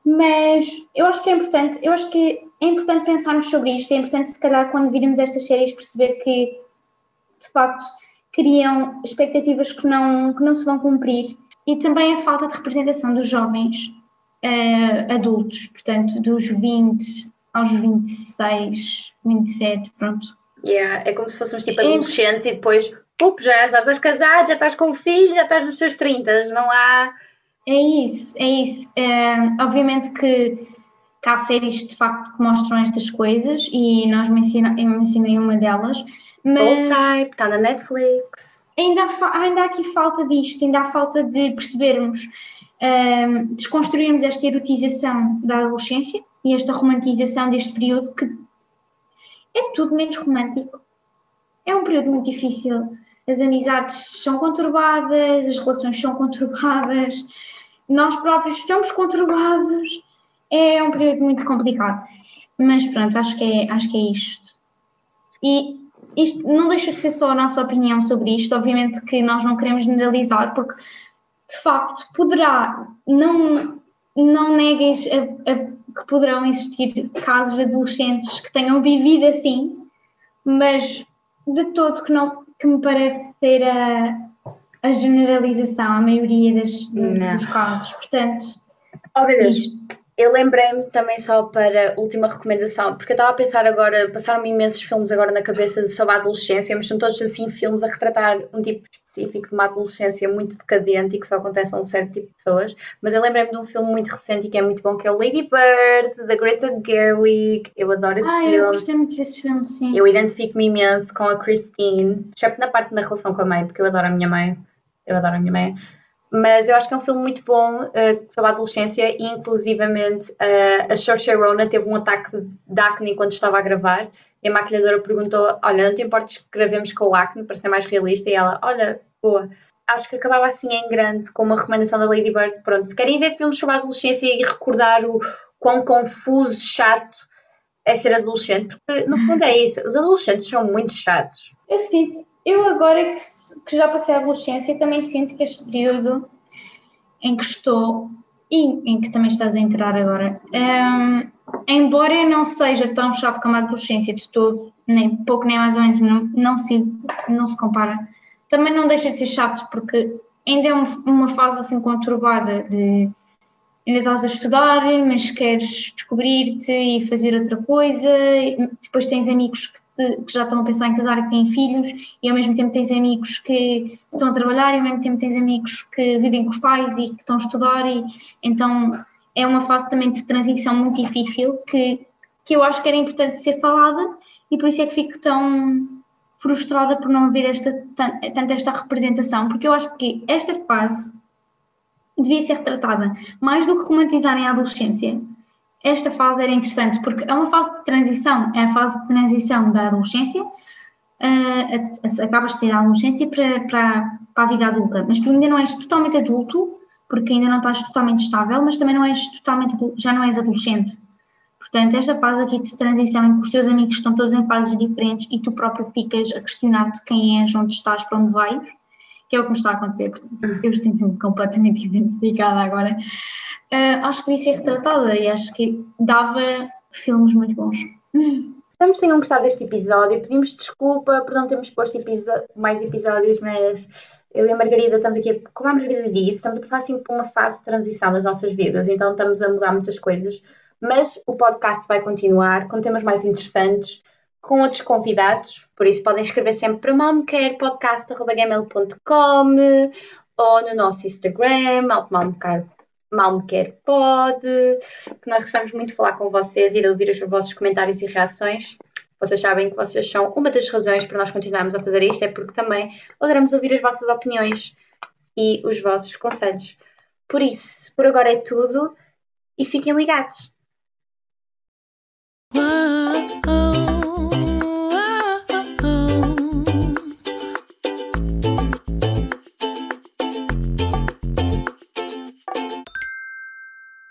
Mas eu acho que é importante, eu acho que é importante pensarmos sobre isto, é importante se calhar quando virmos estas séries perceber que de facto criam expectativas que não, que não se vão cumprir e também a falta de representação dos jovens uh, adultos, portanto, dos 20 aos 26, 27, pronto. Yeah, é como se fôssemos tipo é. adolescentes é. e depois, up, já estás casado, já estás com um filho, já estás nos seus 30, não há. É isso, é isso. Uh, obviamente que, que há séries de facto que mostram estas coisas e nós menciona, eu mencionei uma delas. Mas... Old Type, está na Netflix ainda há, ainda há aqui falta disto, ainda há falta de percebermos, um, desconstruirmos esta erotização da adolescência e esta romantização deste período que é tudo menos romântico. É um período muito difícil. As amizades são conturbadas, as relações são conturbadas, nós próprios estamos conturbados. É um período muito complicado. Mas pronto, acho que é, acho que é isto. E isto não deixa de ser só a nossa opinião sobre isto, obviamente que nós não queremos generalizar, porque de facto poderá, não, não a, que poderão existir casos de adolescentes que tenham vivido assim, mas de todo que, não, que me parece ser a, a generalização, a maioria das, dos casos, portanto... Oh. Eu lembrei-me também só para última recomendação, porque eu estava a pensar agora, passaram-me imensos filmes agora na cabeça sobre a adolescência, mas são todos assim filmes a retratar um tipo específico de uma adolescência muito decadente e que só acontece a um certo tipo de pessoas. Mas eu lembrei-me de um filme muito recente e que é muito bom, que é o Lady Bird, da Greta Gerwig. Eu adoro esse ah, filme. Eu gostei muito desse filme, sim. Eu identifico-me imenso com a Christine, exceto na parte da relação com a mãe, porque eu adoro a minha mãe. Eu adoro a minha mãe. Mas eu acho que é um filme muito bom uh, sobre a adolescência e, inclusivamente, uh, a Saoirse Ronan teve um ataque de acne enquanto estava a gravar e a maquilhadora perguntou, olha, não te importas que gravemos com o acne para ser mais realista? E ela, olha, Boa. Acho que acabava assim em grande com uma recomendação da Lady Bird. Pronto, se querem ver filmes sobre a adolescência e recordar o quão confuso, chato é ser adolescente, porque no fundo é isso, os adolescentes são muito chatos. Eu sinto, eu agora que, que já passei a adolescência também sinto que este período em que estou e em que também estás a entrar agora, um, embora não seja tão chato como a adolescência de todo, nem pouco nem mais ou menos, não, não, se, não se compara, também não deixa de ser chato porque ainda é uma fase assim conturbada de ainda estás a estudar, mas queres descobrir-te e fazer outra coisa, depois tens amigos que, que, já estão a pensar em casar e que têm filhos, e ao mesmo tempo tens amigos que estão a trabalhar, e ao mesmo tempo tens amigos que vivem com os pais e que estão a estudar, e então é uma fase também de transição muito difícil que, que eu acho que era importante ser falada, e por isso é que fico tão frustrada por não haver esta, tanto esta representação, porque eu acho que esta fase devia ser retratada mais do que romantizarem a adolescência. Esta fase era interessante porque é uma fase de transição, é a fase de transição da adolescência, uh, acabas de ter a adolescência para, para, para a vida adulta, mas tu ainda não és totalmente adulto, porque ainda não estás totalmente estável, mas também não és totalmente já não és adolescente. Portanto, esta fase aqui de transição em que os teus amigos estão todos em fases diferentes e tu próprio ficas a questionar-te quem és, onde estás, para onde vais, que é o que me está a acontecer. Portanto, eu sinto-me completamente identificada agora. Uh, acho que devia ser retratada e acho que dava filmes muito bons. Esperamos que tenham gostado deste episódio. Pedimos desculpa por não termos posto mais episódios, mas eu e a Margarida estamos aqui, como a Margarida disse, estamos a passar assim por uma fase de transição nas nossas vidas, então estamos a mudar muitas coisas. Mas o podcast vai continuar com temas mais interessantes com outros convidados, por isso podem escrever sempre para momcarepodcast.gmail.com ou no nosso Instagram, malmecarepod, que nós gostamos muito de falar com vocês e de ouvir os vossos comentários e reações. Vocês sabem que vocês são uma das razões para nós continuarmos a fazer isto, é porque também adoramos ouvir as vossas opiniões e os vossos conselhos. Por isso, por agora é tudo e fiquem ligados.